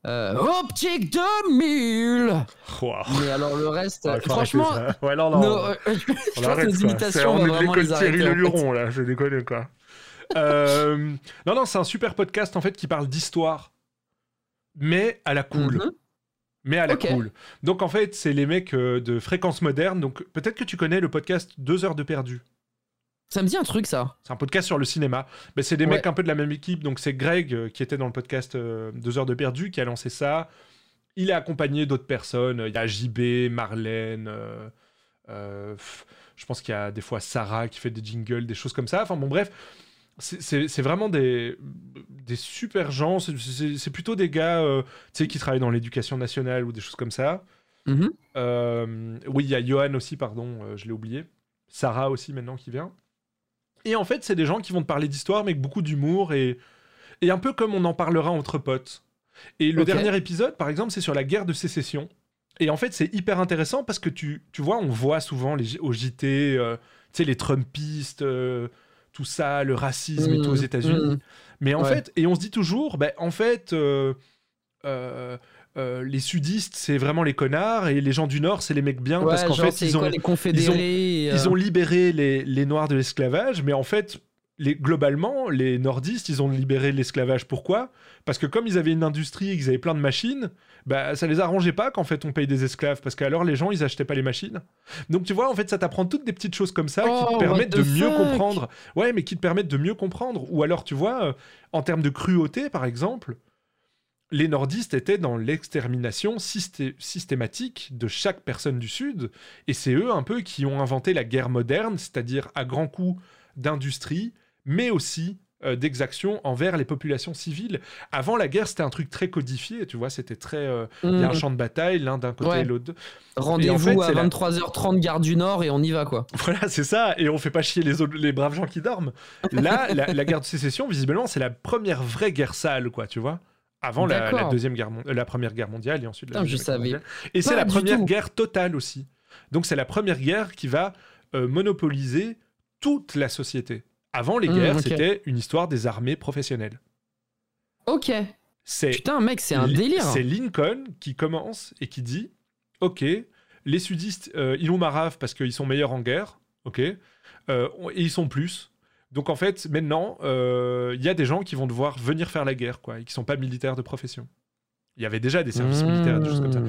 Speaker 2: Euh, Optique 2000
Speaker 1: Waouh.
Speaker 2: Mais alors le reste,
Speaker 1: Ouais,
Speaker 2: franchement,
Speaker 1: ouais, non, non.
Speaker 2: euh, je
Speaker 1: on
Speaker 2: pense que
Speaker 1: arrête,
Speaker 2: les imitations, on
Speaker 1: est de
Speaker 2: vraiment les
Speaker 1: l'école Thierry
Speaker 2: arrêter.
Speaker 1: Le
Speaker 2: en fait.
Speaker 1: Luron là, je déconne quoi. Euh, non, non, c'est un super podcast en fait qui parle d'histoire, mais à la cool.
Speaker 2: Mhm.
Speaker 1: Mais à la
Speaker 2: Ok.
Speaker 1: cool. Donc en fait, c'est les mecs euh, de Fréquence Moderne. Donc peut-être que tu connais le podcast Deux heures de perdu.
Speaker 2: Ça me dit un truc ça.
Speaker 1: C'est un podcast sur le cinéma. Mais c'est des
Speaker 2: Ouais.
Speaker 1: mecs un peu de la même équipe. Donc c'est Greg euh, qui était dans le podcast Deux heures de perdu qui a lancé ça. Il est accompagné d'autres personnes. Il y a JB, Marlène. euh, euh, je pense qu'il y a des fois Sarah qui fait des jingles, des choses comme ça. Enfin bon, bref. C'est- vraiment des, des super gens. C'est- plutôt des gars euh, qui travaillent dans l'éducation nationale ou des choses comme ça.
Speaker 2: Mhm.
Speaker 1: Euh, oui, il y a Johan aussi, pardon, euh, je l'ai oublié. Sarah aussi maintenant qui vient. Et en fait, c'est des gens qui vont te parler d'histoire, mais avec beaucoup d'humour et, et un peu comme on en parlera entre potes. Et le dernier épisode, par exemple, c'est sur la guerre de sécession. Et en fait, c'est hyper intéressant parce que tu, tu vois, on voit souvent les, au JT, tu sais, les Trumpistes, tout ça, le racisme et tout aux
Speaker 2: Mhm.
Speaker 1: États-Unis.
Speaker 2: Mhm.
Speaker 1: Mais en
Speaker 2: Ouais.
Speaker 1: fait, et on se dit toujours, ben, en fait, euh, euh, euh, les sudistes, c'est vraiment les connards, et les gens du Nord, c'est les mecs bien,
Speaker 2: Ouais,
Speaker 1: parce qu'en fait, ils ont,
Speaker 2: quoi, les confédérés
Speaker 1: ils ont libéré les, les Noirs de l'esclavage, mais en fait, les, globalement, les nordistes, ils ont libéré l'esclavage. Pourquoi? Parce que comme ils avaient une industrie et qu'ils avaient plein de machines, bah, ça les arrangeait pas qu'en fait on paye des esclaves, parce qu'alors les gens, ils achetaient pas les machines. Donc tu vois, en fait, ça t'apprend toutes des petites choses comme ça qui
Speaker 2: Oh,
Speaker 1: te permettent
Speaker 2: what
Speaker 1: de mieux comprendre. Ouais, mais qui te permettent de mieux comprendre. Ou alors, tu vois, euh, en termes de cruauté, par exemple, les nordistes étaient dans l'extermination systé- systématique de chaque personne du Sud, et c'est eux un peu qui ont inventé la guerre moderne, c'est-à-dire à grands coups d'industrie, mais aussi euh, d'exactions envers les populations civiles. Avant la guerre, c'était un truc très codifié, tu vois, c'était très... euh, Il y a un
Speaker 2: Mhm.
Speaker 1: champ de bataille, l'un d'un côté
Speaker 2: Ouais.
Speaker 1: et l'autre.
Speaker 2: Rendez-vous
Speaker 1: Et en fait,
Speaker 2: à
Speaker 1: c'est la-
Speaker 2: 23h30 gare du Nord et on y va quoi.
Speaker 1: Voilà, c'est ça, et on fait pas chier les, autres, les braves gens qui dorment. Là, la, la guerre de sécession, visiblement, c'est la première vraie guerre sale, quoi, tu vois avant la, deuxième guerre euh, la première guerre mondiale et ensuite la
Speaker 2: je
Speaker 1: deuxième guerre
Speaker 2: savais
Speaker 1: mondiale. et c'est la première
Speaker 2: tout.
Speaker 1: guerre totale aussi donc c'est la première guerre qui va euh, monopoliser toute la société avant les
Speaker 2: Mmh,
Speaker 1: guerres
Speaker 2: ok.
Speaker 1: c'était une histoire des armées professionnelles
Speaker 2: Ok. Putain, mec, c'est un
Speaker 1: Li-
Speaker 2: délire.
Speaker 1: C'est Lincoln qui commence et qui dit Ok, les sudistes, euh, ils nous maravent parce qu'ils sont meilleurs en guerre, ok, euh, et ils sont plus. Donc en fait, maintenant, euh, il y a des gens qui vont devoir venir faire la guerre, quoi, et qui sont pas militaires de profession. Il y avait déjà des services militaires, des choses comme ça.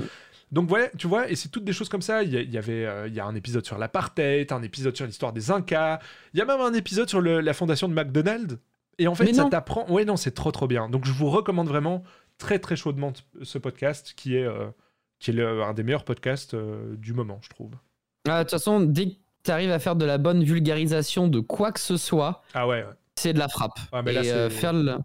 Speaker 1: Donc voilà, tu vois, et c'est toutes des choses comme ça. Il y, avait, euh, il y a un épisode sur l'apartheid, un épisode sur l'histoire des Incas. Il y a même un épisode sur le- la fondation de McDonald's. Et en fait,
Speaker 2: Mais
Speaker 1: ça t'apprend. Ouais, non, c'est trop trop bien. Donc je vous recommande vraiment très très chaudement ce podcast qui est euh, qui est le- un des meilleurs podcasts euh, du moment, je trouve.
Speaker 2: Ah, De toute façon, dès que t'arrives à faire de la bonne vulgarisation de quoi que ce soit,
Speaker 1: Ah ouais. ouais.
Speaker 2: c'est de la frappe.
Speaker 1: Ah, mais
Speaker 2: et
Speaker 1: là,
Speaker 2: euh, faire le...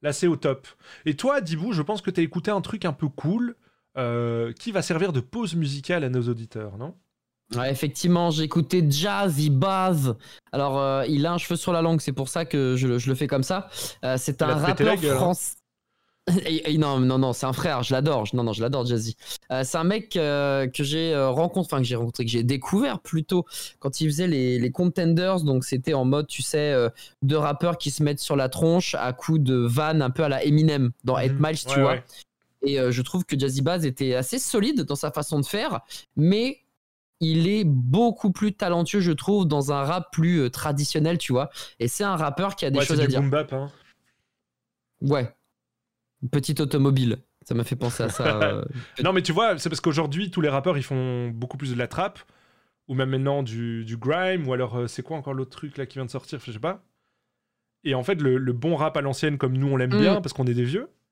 Speaker 1: Là, c'est au top. Et toi, Dibou, je pense que t'as écouté un truc un peu cool euh, qui va servir de pause musicale à nos auditeurs, non?
Speaker 2: Ouais, effectivement, j'ai écouté Jazzy Baz. Alors, euh, il a un cheveu sur la langue, c'est pour ça que je, le- je le fais comme ça. Euh, c'est
Speaker 1: Il
Speaker 2: un rappeur
Speaker 1: hein.
Speaker 2: français. Et- et non, non, non, c'est un frère, je l'adore. Non, non, je l'adore, Jazzy. Euh, c'est un mec euh, que j'ai rencontré, enfin que j'ai rencontré, que j'ai découvert plutôt quand il faisait les, les Contenders. Donc c'était en mode, tu sais, euh, deux rappeurs qui se mettent sur la tronche à coups de vannes un peu à la Eminem dans 8
Speaker 1: Mhm.
Speaker 2: Miles, tu
Speaker 1: Ouais,
Speaker 2: vois.
Speaker 1: ouais.
Speaker 2: Et euh, je trouve que Jazzy Baz était assez solide dans sa façon de faire, mais il est beaucoup plus talentueux, je trouve, dans un rap plus euh, traditionnel, tu vois. Et c'est un rappeur qui a des
Speaker 1: Ouais,
Speaker 2: choses à
Speaker 1: du
Speaker 2: dire.
Speaker 1: boom bap, hein.
Speaker 2: Ouais. Une petite automobile. Ça m'a fait penser à ça. euh.
Speaker 1: Non, mais tu vois, c'est parce qu'aujourd'hui, tous les rappeurs, ils font beaucoup plus de la trap, ou même maintenant du, du grime, ou alors, euh, c'est quoi encore l'autre truc là qui vient de sortir, je sais pas. Et en fait, le, le bon rap à l'ancienne, comme nous on l'aime
Speaker 2: Mm.
Speaker 1: bien, parce qu'on est des vieux,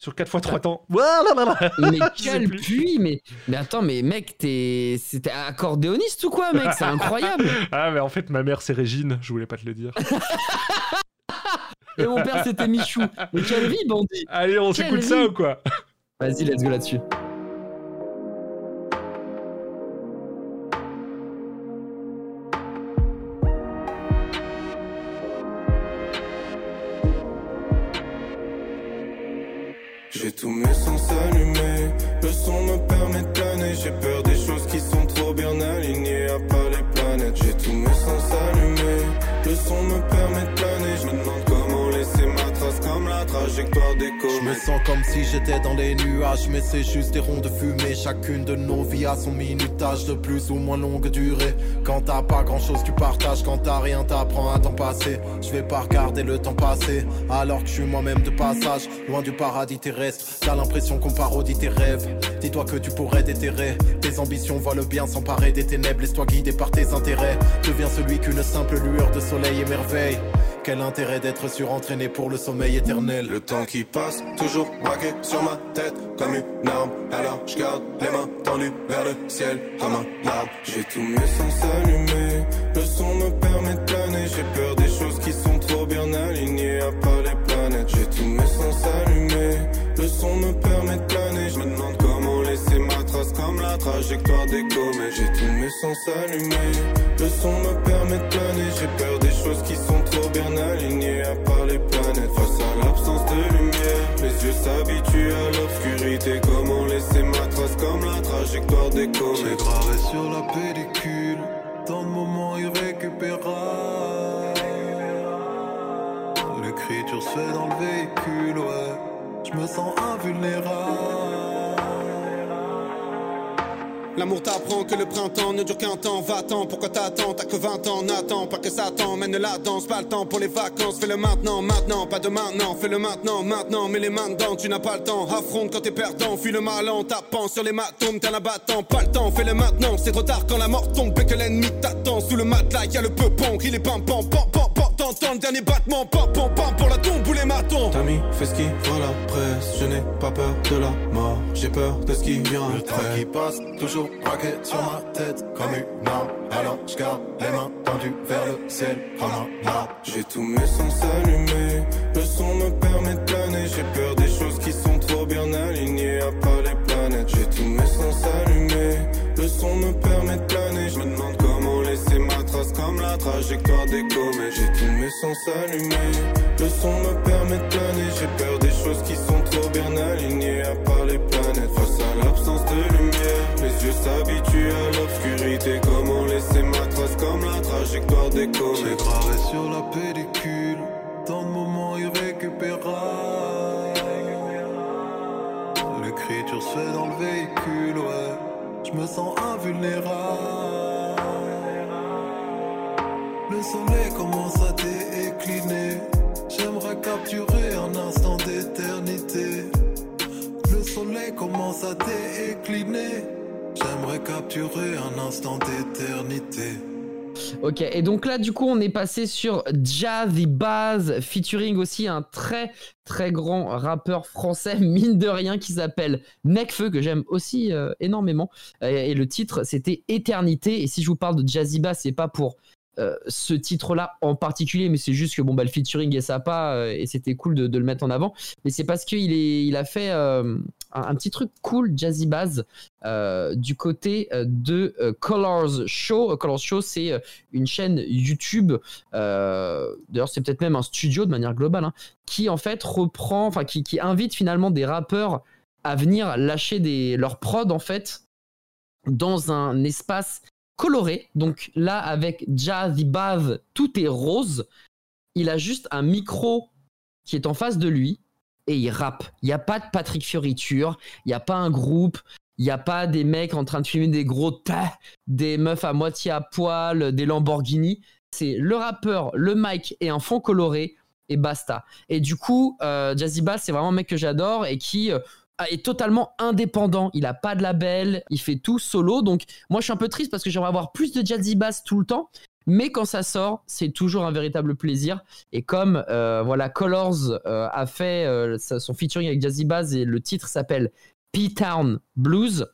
Speaker 1: sur 4 fois 3 temps.
Speaker 2: Mais quel puits mais, mais attends, mais mec, t'es c'était accordéoniste ou quoi, mec? C'est incroyable.
Speaker 1: Ah, mais en fait, ma mère, c'est Régine, je voulais pas te le dire.
Speaker 2: Et mon père, c'était Michou. Mais quelle vie, bandit.
Speaker 1: Allez, on s'écoute ça ou quoi?
Speaker 2: Vas-y, let's go là-dessus.
Speaker 9: J'ai tous mes sens allumés, le son me permet de planer. J'ai peur des choses qui sont trop bien trajectoire
Speaker 10: Je me sens comme si j'étais dans les nuages, mais c'est juste des ronds de fumée. Chacune de nos vies a son minutage de plus ou moins longue durée. Quand t'as pas grand chose, tu partages. Quand t'as rien, t'apprends à t'en passer. Je vais pas regarder le temps passer, alors que je suis moi-même de passage. Loin du paradis terrestre, t'as l'impression qu'on parodie tes rêves. Dis-toi que tu pourrais déterrer tes ambitions, vois le bien s'emparer des ténèbres. Laisse-toi guider par tes intérêts. Deviens celui qu'une simple lueur de soleil émerveille. Quel intérêt d'être surentraîné pour le sommeil éternel.
Speaker 9: Le temps qui passe, toujours braqué sur ma tête comme une arme. Alors je garde les mains tendues vers le ciel comme un arbre. J'ai tous mes sens allumés, le son me permet de planer. J'ai peur des choses qui sont trop bien alignées, à pas la trajectoire des comètes. J'ai tous mes sens allumés, le son me permet de planer. J'ai peur des choses qui sont trop bien alignées, à pas les planètes. Face à l'absence de lumière, les yeux s'habituent à l'obscurité. Comment laisser ma trace comme la trajectoire des
Speaker 10: J'ai
Speaker 9: comètes.
Speaker 10: gravé sur la pellicule tant de moments irrécupérables. L'écriture se fait dans le véhicule, ouais. Je me sens invulnérable.
Speaker 9: L'amour t'apprend que le printemps ne dure qu'un temps. Va-t'en, pourquoi t'attends? T'as que 20 ans, n'attends pas que ça t'emmène la danse. Pas le temps pour les vacances, fais-le maintenant, maintenant. Pas de maintenant, fais-le maintenant, maintenant. Mets les mains dedans, tu n'as pas le temps. Affronte quand t'es perdant, fuis le mal en tapant sur les matomes. T'es un abattant, pas le temps, fais-le maintenant. C'est trop tard quand la mort tombe et que l'ennemi t'attend. Sous le matelas, y a le peupon, il est pam pam pam pam pam. Le dernier battement, pam pam pam pour la tombe ou les matons. T'as fait ce qui voit la presse. Je n'ai pas peur de la mort, j'ai peur de ce qui vient
Speaker 10: Le temps qui passe, toujours braqué sur ma tête comme une arme. Alors je garde les mains tendues vers le ciel comme un arbre.
Speaker 9: J'ai tous mes sens allumés, le son me permet de planer. J'ai peur des trajectoire des comètes. J'ai tous mes sens allumés, le son me permet de planer. J'ai peur des choses qui sont trop bien alignées, à pas les planètes. Face à l'absence de lumière, les yeux s'habituent à l'obscurité. Comment laisser ma trace comme la trajectoire des
Speaker 10: J'ai
Speaker 9: comètes.
Speaker 10: gravé sur la pellicule tant de moments irrécupérables. L'écriture se fait dans le véhicule, ouais. Je me sens invulnérable. Le soleil commence à décliner. J'aimerais capturer un instant d'éternité. Le soleil commence à décliner. J'aimerais capturer un instant d'éternité.
Speaker 2: Ok, et donc là, du coup, on est passé sur Jazzy Baz, featuring aussi un très très grand rappeur français, mine de rien, qui s'appelle Necfeu, que j'aime aussi euh, énormément. Et, et le titre, c'était Éternité. Et si je vous parle de Jazzy Baz, c'est pas pour euh, ce titre-là en particulier, mais c'est juste que bon, bah, le featuring est sympa euh, et c'était cool de, le mettre en avant. Mais c'est parce qu'il il a fait euh, un, petit truc cool, Jazzy Baz, euh, du côté de Colors Show. Colors Show, c'est une chaîne YouTube, d'ailleurs c'est peut-être même un studio de manière globale, hein, qui en fait reprend, enfin qui, qui invite finalement des rappeurs à venir lâcher des, leurs prods en fait dans un espace coloré. Donc là avec Jazzy Baz, tout est rose. Il a juste un micro qui est en face de lui et il rappe. Il n'y a pas de Patrick Fioriture, il n'y a pas un groupe, il n'y a pas des mecs en train de filmer des gros tas, des meufs à moitié à poil, des Lamborghini. C'est le rappeur, le mic et un fond coloré et basta. Et du coup, euh, Jazzy Bass, c'est vraiment un mec que j'adore et qui euh, est totalement indépendant. Il a pas de label, il fait tout solo. Donc moi, je suis un peu triste parce que j'aimerais avoir plus de Jazzy Bass tout le temps. Mais quand ça sort, c'est toujours un véritable plaisir. Et comme euh, voilà, Colors euh, a fait euh, son featuring avec Jazzy Bass et le titre s'appelle P-Town Blues.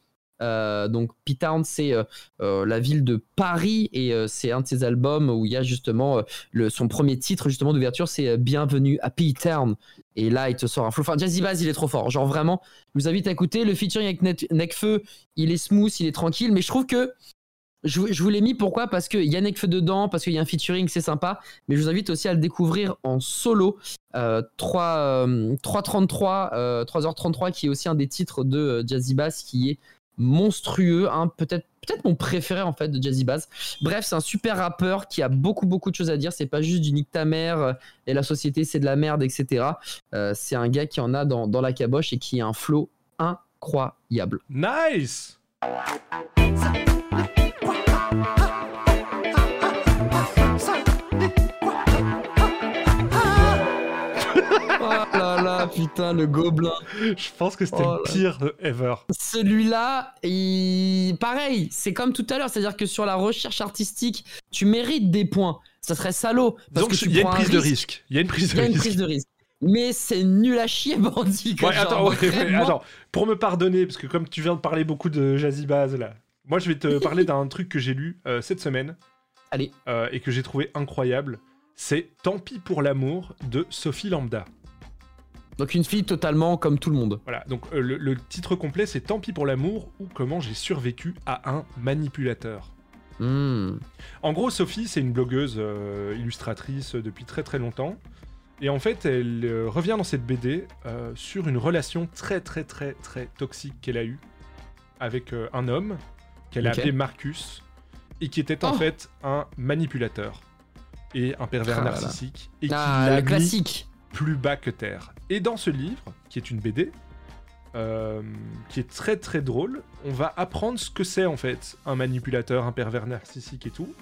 Speaker 2: Euh, donc P-Town, c'est euh, euh, la ville de Paris et c'est un de ses albums où il y a justement son premier titre justement d'ouverture, c'est Bienvenue à P-Town. Et là, il te sort un flow. Enfin, Jazzy Bass, il est trop fort. Genre vraiment, je vous invite à écouter. Le featuring avec Nekfeu, il est smooth, il est tranquille, mais je trouve que je, vous- l'ai mis pourquoi? Parce qu'il y a Nekfeu dedans, parce qu'il y a un featuring, c'est sympa. Mais je vous invite aussi à le découvrir en solo. Euh, 3, euh, 333, euh, 3h33, qui est aussi un des titres de Jazzy Bass, qui est monstrueux. hein. Peut-être peut-être mon préféré en fait de Jazzy Bass. Bref, c'est un super rappeur qui a beaucoup beaucoup de choses à dire. C'est pas juste du nique ta mère euh, et la société c'est de la merde, etc. Euh, c'est un gars qui en a dans, dans la caboche et qui a un flow incroyable.
Speaker 1: Nice
Speaker 2: Oh là là, putain, le gobelin.
Speaker 1: Je pense que c'était
Speaker 2: Oh
Speaker 1: le pire ever.
Speaker 2: Celui-là, il... pareil, c'est comme tout à l'heure, c'est-à-dire que sur la recherche artistique, tu mérites des points. Ça serait salaud. Parce
Speaker 1: Donc il y a une
Speaker 2: prends un
Speaker 1: prise de risque. Il y a une prise
Speaker 2: Il
Speaker 1: de
Speaker 2: y a une
Speaker 1: risque.
Speaker 2: prise de risque. Mais c'est nul à chier, bandit.
Speaker 1: Ouais, attends, ouais, ouais,
Speaker 2: vraiment.
Speaker 1: attends, pour me pardonner, parce que comme tu viens de parler beaucoup de Jazzy Baz là, moi je vais te parler d'un truc que j'ai lu euh, cette semaine
Speaker 2: Allez.
Speaker 1: euh, et que j'ai trouvé incroyable. C'est Tant pis pour l'amour de Sophie Lambda.
Speaker 2: Donc une fille totalement comme tout le monde.
Speaker 1: Voilà, donc euh, le, le titre complet c'est Tant pis pour l'amour ou comment j'ai survécu à un manipulateur.
Speaker 2: Hmm.
Speaker 1: En gros, Sophie, c'est une blogueuse euh, illustratrice depuis très très longtemps. Et en fait, elle euh, revient dans cette BD sur une relation très très très très toxique qu'elle a eue avec un homme qu'elle a appelé Marcus et qui était en
Speaker 2: Oh.
Speaker 1: fait un manipulateur et un pervers
Speaker 2: Ah
Speaker 1: narcissique et qui
Speaker 2: Ah,
Speaker 1: l'a
Speaker 2: classique.
Speaker 1: plus bas que terre. Et dans ce livre, qui est une BD, euh, qui est très très drôle, on va apprendre ce que c'est en fait un manipulateur, un pervers narcissique et tout.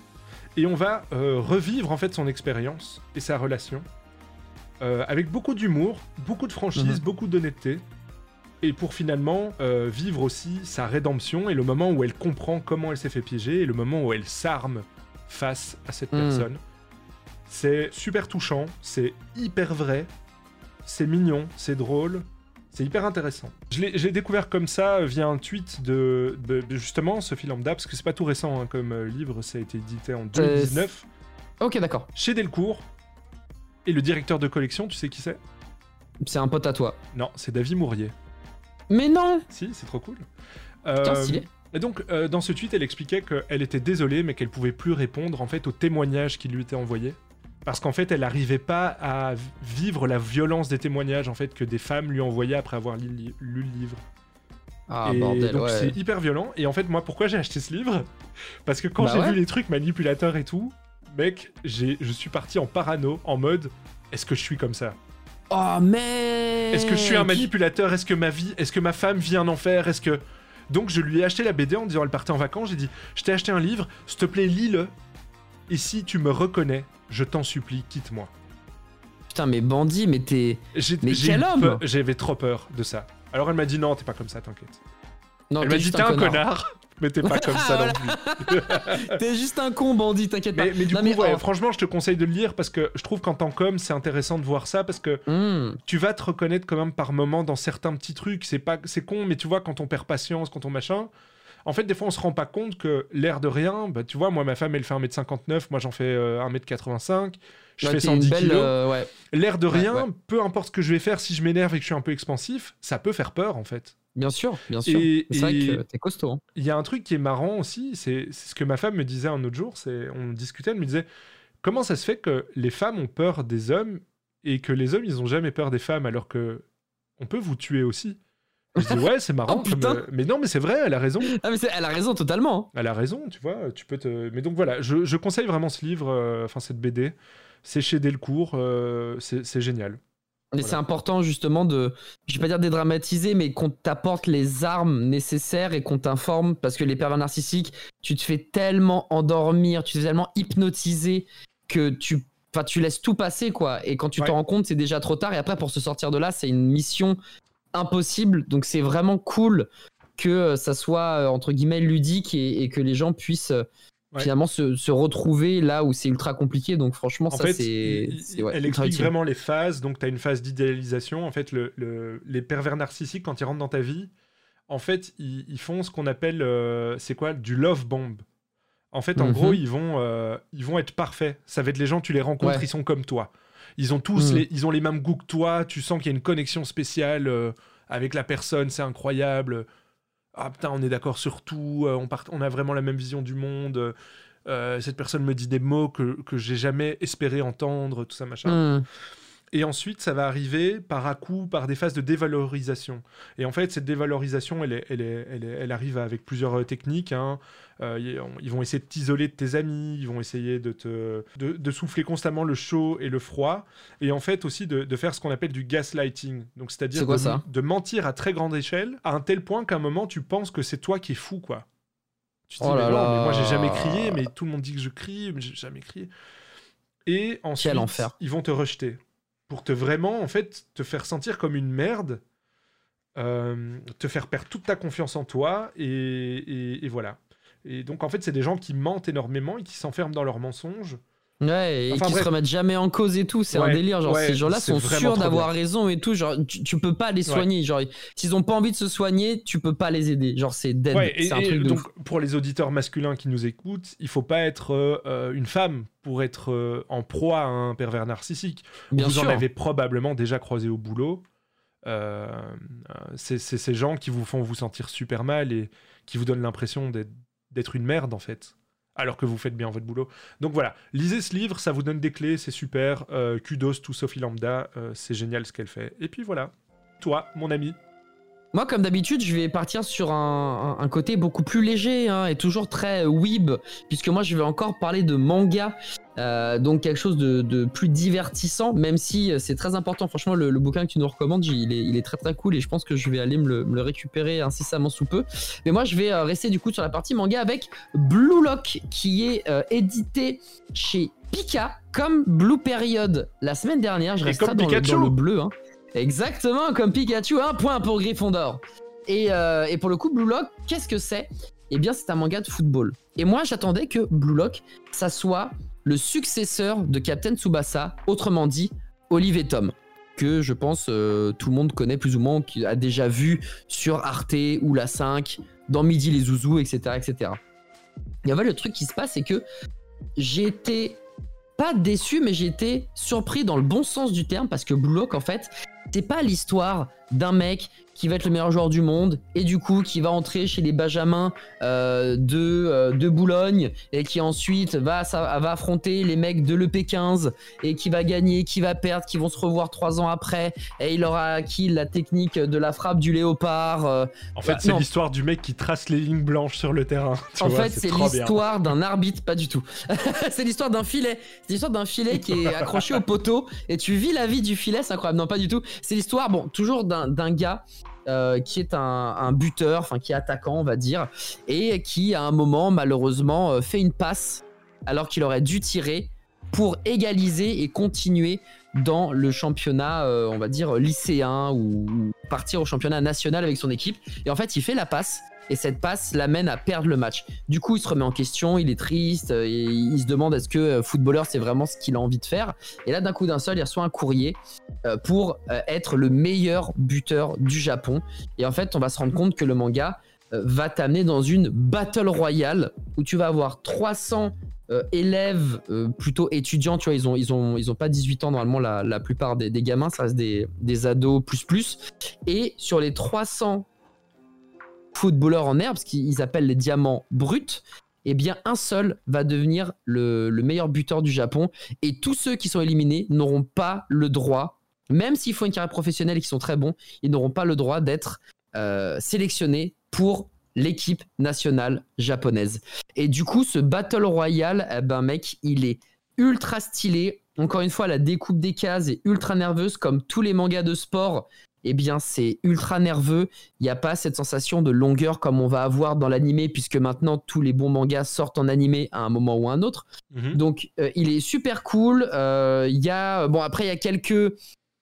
Speaker 1: Et on va euh, revivre en fait son expérience et sa relation euh, avec beaucoup d'humour, beaucoup de franchise,
Speaker 2: Mhm.
Speaker 1: beaucoup d'honnêteté. Et pour finalement vivre aussi sa rédemption et le moment où elle comprend comment elle s'est fait piéger et le moment où elle s'arme face à cette
Speaker 2: Mhm.
Speaker 1: personne. C'est super touchant, c'est hyper vrai, c'est mignon, c'est drôle, c'est hyper intéressant. Je l'ai j'ai découvert comme ça euh, via un tweet de, de- de justement Sophie Lambda, parce que c'est pas tout récent hein, comme euh, livre, ça a été édité en 2019
Speaker 2: Ok, d'accord.
Speaker 1: chez Delcourt. Et le directeur de collection, tu sais qui c'est?
Speaker 2: C'est un pote à toi.
Speaker 1: Non, c'est David Mourier.
Speaker 2: Mais non
Speaker 1: Si, c'est trop cool.
Speaker 2: Putain,
Speaker 1: Euh,
Speaker 2: stylé.
Speaker 1: et donc, euh, dans ce tweet, elle expliquait qu'elle était désolée, mais qu'elle pouvait plus répondre en fait aux témoignages qui lui étaient envoyés. Parce qu'en fait, elle n'arrivait pas à vivre la violence des témoignages en fait que des femmes lui envoyaient après avoir lu le livre.
Speaker 2: Ah,
Speaker 1: et
Speaker 2: bordel,
Speaker 1: donc
Speaker 2: ouais.
Speaker 1: c'est hyper violent. Et en fait, moi, pourquoi j'ai acheté ce livre? Parce que quand
Speaker 2: Bah
Speaker 1: j'ai
Speaker 2: ouais.
Speaker 1: vu les trucs manipulateurs et tout, mec, j'ai- je suis parti en parano, en mode, est-ce que je suis comme ça?
Speaker 2: Oh, mais.
Speaker 1: Est-ce que je suis un manipulateur? Est-ce que ma vie, est-ce que ma femme vit un enfer? Est-ce que donc je lui ai acheté la BD en disant elle partait en vacances. J'ai dit je t'ai acheté un livre, s'il te plaît lis-le. Et si tu me reconnais, je t'en supplie, quitte-moi.
Speaker 2: Putain, mais bandit, mais t'es. Mais quel homme
Speaker 1: J'avais trop peur de ça. Alors elle m'a dit non, t'es pas comme ça, t'inquiète. Elle m'a dit t'es un connard, mais t'es pas comme ça non plus.
Speaker 2: T'es juste un con, bandit, t'inquiète pas.
Speaker 1: Mais, mais du
Speaker 2: Non,
Speaker 1: coup,
Speaker 2: mais,
Speaker 1: ouais,
Speaker 2: oh,
Speaker 1: franchement, je te conseille de le lire parce que je trouve qu'en tant qu'homme, c'est intéressant de voir ça parce que
Speaker 2: hmm.
Speaker 1: tu vas te reconnaître quand même par moment dans certains petits trucs. C'est pas, c'est con, mais tu vois, quand on perd patience, quand on machin. En fait, des fois, on se rend pas compte que l'air de rien, bah, tu vois, moi, ma femme, elle fait 1m59, moi, j'en fais euh, 1m85, je
Speaker 2: Ouais,
Speaker 1: fais
Speaker 2: t'es
Speaker 1: 110
Speaker 2: une belle,
Speaker 1: kilos.
Speaker 2: euh, ouais.
Speaker 1: L'air de
Speaker 2: Ouais,
Speaker 1: rien, peu importe ce que je vais faire, si je m'énerve et que je suis un peu expansif, ça peut faire peur, en fait.
Speaker 2: Bien sûr, bien sûr. C'est vrai que t'es costaud. hein.
Speaker 1: Il y a un truc qui est marrant aussi, c'est c'est ce que ma femme me disait un autre jour, c'est on discutait, elle me disait comment ça se fait que les femmes ont peur des hommes et que les hommes ils ont jamais peur des femmes alors que on peut vous tuer aussi? Je dis ouais c'est marrant,
Speaker 2: Oh,
Speaker 1: comme, euh, mais non mais c'est vrai, elle a raison,
Speaker 2: Ah, mais elle a raison totalement.
Speaker 1: elle a raison, tu vois, tu peux te. Mais donc voilà, je, je conseille vraiment ce livre, euh, enfin cette BD, c'est chez Delcourt, euh, c'est c'est génial.
Speaker 2: Mais
Speaker 1: Voilà.
Speaker 2: c'est important justement de, je vais pas dire dédramatiser, mais qu'on t'apporte les armes nécessaires et qu'on t'informe parce que les pervers narcissiques, tu te fais tellement endormir, tu te fais tellement hypnotiser que tu, enfin, tu laisses tout passer quoi. Et quand tu
Speaker 1: Ouais.
Speaker 2: t'en rends compte, c'est déjà trop tard. Et après, pour se sortir de là, c'est une mission impossible. Donc c'est vraiment cool que euh, ça soit euh, entre guillemets ludique et, et que les gens puissent euh,
Speaker 1: Ouais.
Speaker 2: finalement se, se retrouver là où c'est ultra compliqué. Donc franchement,
Speaker 1: En
Speaker 2: ça c'est. ouais,
Speaker 1: elle explique
Speaker 2: utile.
Speaker 1: vraiment les phases. Donc, tu as une phase d'idéalisation. En fait, le, le- les pervers narcissiques, quand ils rentrent dans ta vie, en fait, ils, ils font ce qu'on appelle, euh, c'est quoi, du love bomb. En fait, en
Speaker 2: Mhm.
Speaker 1: gros, ils vont, euh, ils vont être parfaits. Ça va être les gens, tu les rencontres,
Speaker 2: Ouais.
Speaker 1: ils sont comme toi. Ils ont tous,
Speaker 2: Mhm.
Speaker 1: les, ils ont les mêmes goûts que toi. Tu sens qu'il y a une connexion spéciale euh, avec la personne. C'est incroyable. Ah putain, on est d'accord sur tout. euh, on, part- on a vraiment la même vision du monde. euh, cette personne me dit des mots que, que j'ai jamais espéré entendre, tout ça machin.
Speaker 2: Hmm.
Speaker 1: Et ensuite, ça va arriver par à coup, par des phases de dévalorisation. Et en fait, cette dévalorisation, elle, est- elle, est- elle, est- elle arrive avec plusieurs euh, techniques. hein. Euh, ils vont essayer de t'isoler de tes amis, ils vont essayer de, te, de, de souffler constamment le chaud et le froid. Et en fait, aussi de, de faire ce qu'on appelle du gaslighting. Donc, c'est-à-dire de, mentir à très grande échelle, à un tel point qu'à un moment, tu penses que c'est toi qui es fou, quoi. Tu te dis,
Speaker 2: Oh là
Speaker 1: mais non, mais moi, j'ai jamais crié, mais tout le monde dit que je crie, mais j'ai jamais crié. Et ensuite,
Speaker 2: enfer.
Speaker 1: ils vont te rejeter pour te vraiment, en fait, te faire sentir comme une merde, euh, te faire perdre toute ta confiance en toi, et, et- et voilà. Et donc, en fait, c'est des gens qui mentent énormément et qui s'enferment dans leurs mensonges.
Speaker 2: Ouais, et
Speaker 1: Enfin,
Speaker 2: qui
Speaker 1: bref.
Speaker 2: se remettent jamais en cause et tout, c'est
Speaker 1: Ouais,
Speaker 2: un délire. Genre,
Speaker 1: ouais,
Speaker 2: ces gens-là sont sûrs d'avoir raison et tout. Genre, tu, tu peux pas les soigner. Genre, s'ils ont pas envie de se soigner, tu peux pas les aider. Genre, c'est dead.
Speaker 1: Et,
Speaker 2: un
Speaker 1: et
Speaker 2: truc de
Speaker 1: donc, pour les auditeurs masculins qui nous écoutent, il faut pas être euh, euh, une femme pour être euh, en proie à un pervers narcissique.
Speaker 2: Bien
Speaker 1: vous
Speaker 2: sûr.
Speaker 1: en avez probablement déjà croisé au boulot. Euh, c'est ces gens qui vous font vous sentir super mal et qui vous donnent l'impression d'être une merde en fait, alors que vous faites bien votre boulot. Donc voilà, lisez ce livre, ça vous donne des clés, c'est super. Euh, kudos to Sophie Lambda, euh, c'est génial ce qu'elle fait. Et puis voilà, toi, mon ami.
Speaker 2: Moi, comme d'habitude, je vais partir sur un, un- un côté beaucoup plus léger hein, et toujours très weeb, puisque moi, je vais encore parler de manga, euh, donc quelque chose de, de plus divertissant, même si euh, c'est très important. Franchement, le, le bouquin que tu nous recommandes, il est, il est très très cool et je pense que je vais aller me le, me le récupérer incessamment sous peu. Mais moi, je vais euh, rester du coup sur la partie manga avec Blue Lock, qui est euh, édité chez Pika, comme Blue Period la semaine dernière. Je
Speaker 1: comme
Speaker 2: dans, dans le bleu. Hein. Exactement, comme Pikachu, un point pour Gryffondor. Et, euh, et pour le coup, Blue Lock, qu'est-ce que c'est? Eh bien, c'est un manga de football. Et moi, j'attendais que Blue Lock, ça soit le successeur de Captain Tsubasa, autrement dit, Olive Tom, que je pense euh, tout le monde connaît plus ou moins, qui a déjà vu sur Arte ou La 5, dans Midi les Zouzous, etc. etc. Et en fait, le truc qui se passe, c'est que j'ai été pas déçu, mais j'ai été surpris dans le bon sens du terme parce que Blue Lock, en fait, c'est pas l'histoire d'un mec qui va être le meilleur joueur du monde et du coup qui va entrer chez les Benjamins euh, de, euh, de Boulogne et qui ensuite va, ça, va affronter les mecs de l'EP15 et qui va gagner, qui va perdre, qui vont se revoir trois ans après et il aura acquis la technique de la frappe du léopard. euh,
Speaker 1: En fait,
Speaker 2: bah,
Speaker 1: c'est l'histoire du mec qui trace les lignes blanches sur le terrain. tu
Speaker 2: En
Speaker 1: vois,
Speaker 2: fait, c'est l'histoire d'un arbitre, pas du tout. c'est l'histoire d'un filet. C'est l'histoire d'un filet qui est accroché au poteau et tu vis la vie du filet, c'est incroyable. Non, pas du tout. C'est l'histoire, bon, toujours d'un gars. Euh, qui est un, buteur, enfin qui est attaquant, on va dire, et qui à un moment malheureusement euh, fait une passe alors qu'il aurait dû tirer pour égaliser et continuer dans le championnat, euh, on va dire lycéen ou partir au championnat national avec son équipe. Et en fait, il fait la passe et cette passe l'amène à perdre le match. Du coup, il se remet en question, il est triste euh, il se demande est-ce que euh, footballeur c'est vraiment ce qu'il a envie de faire. Et là, d'un coup d'un seul, il reçoit un courrier euh, pour être le meilleur buteur du Japon. Et en fait, on va se rendre compte que le manga va t'amener dans une battle royale où tu vas avoir 300 euh, élèves plutôt étudiants, tu vois, ils ont, ils ont, ils ont pas 18 ans normalement la, la plupart des, des gamins, ça reste des, des ados plus plus. Et sur les 300 footballeurs en herbe, ce qu'ils appellent les diamants bruts, eh bien un seul va devenir le, le meilleur buteur du Japon et tous ceux qui sont éliminés n'auront pas le droit, même s'ils font une carrière professionnelle et qu'ils sont très bons, ils n'auront pas le droit d'être euh, sélectionnés pour l'équipe nationale japonaise. Et du coup, ce Battle Royale, eh ben mec, il est ultra stylé. Encore une fois, la découpe des cases est ultra nerveuse, comme tous les mangas de sport. Eh bien, c'est ultra nerveux. Il n'y a pas cette sensation de longueur comme on va avoir dans l'animé, puisque maintenant tous les bons mangas sortent en animé à un moment ou à un autre.
Speaker 1: Mhm.
Speaker 2: Donc, euh, il est super cool. Euh, Il y a, bon, après, il y a quelques.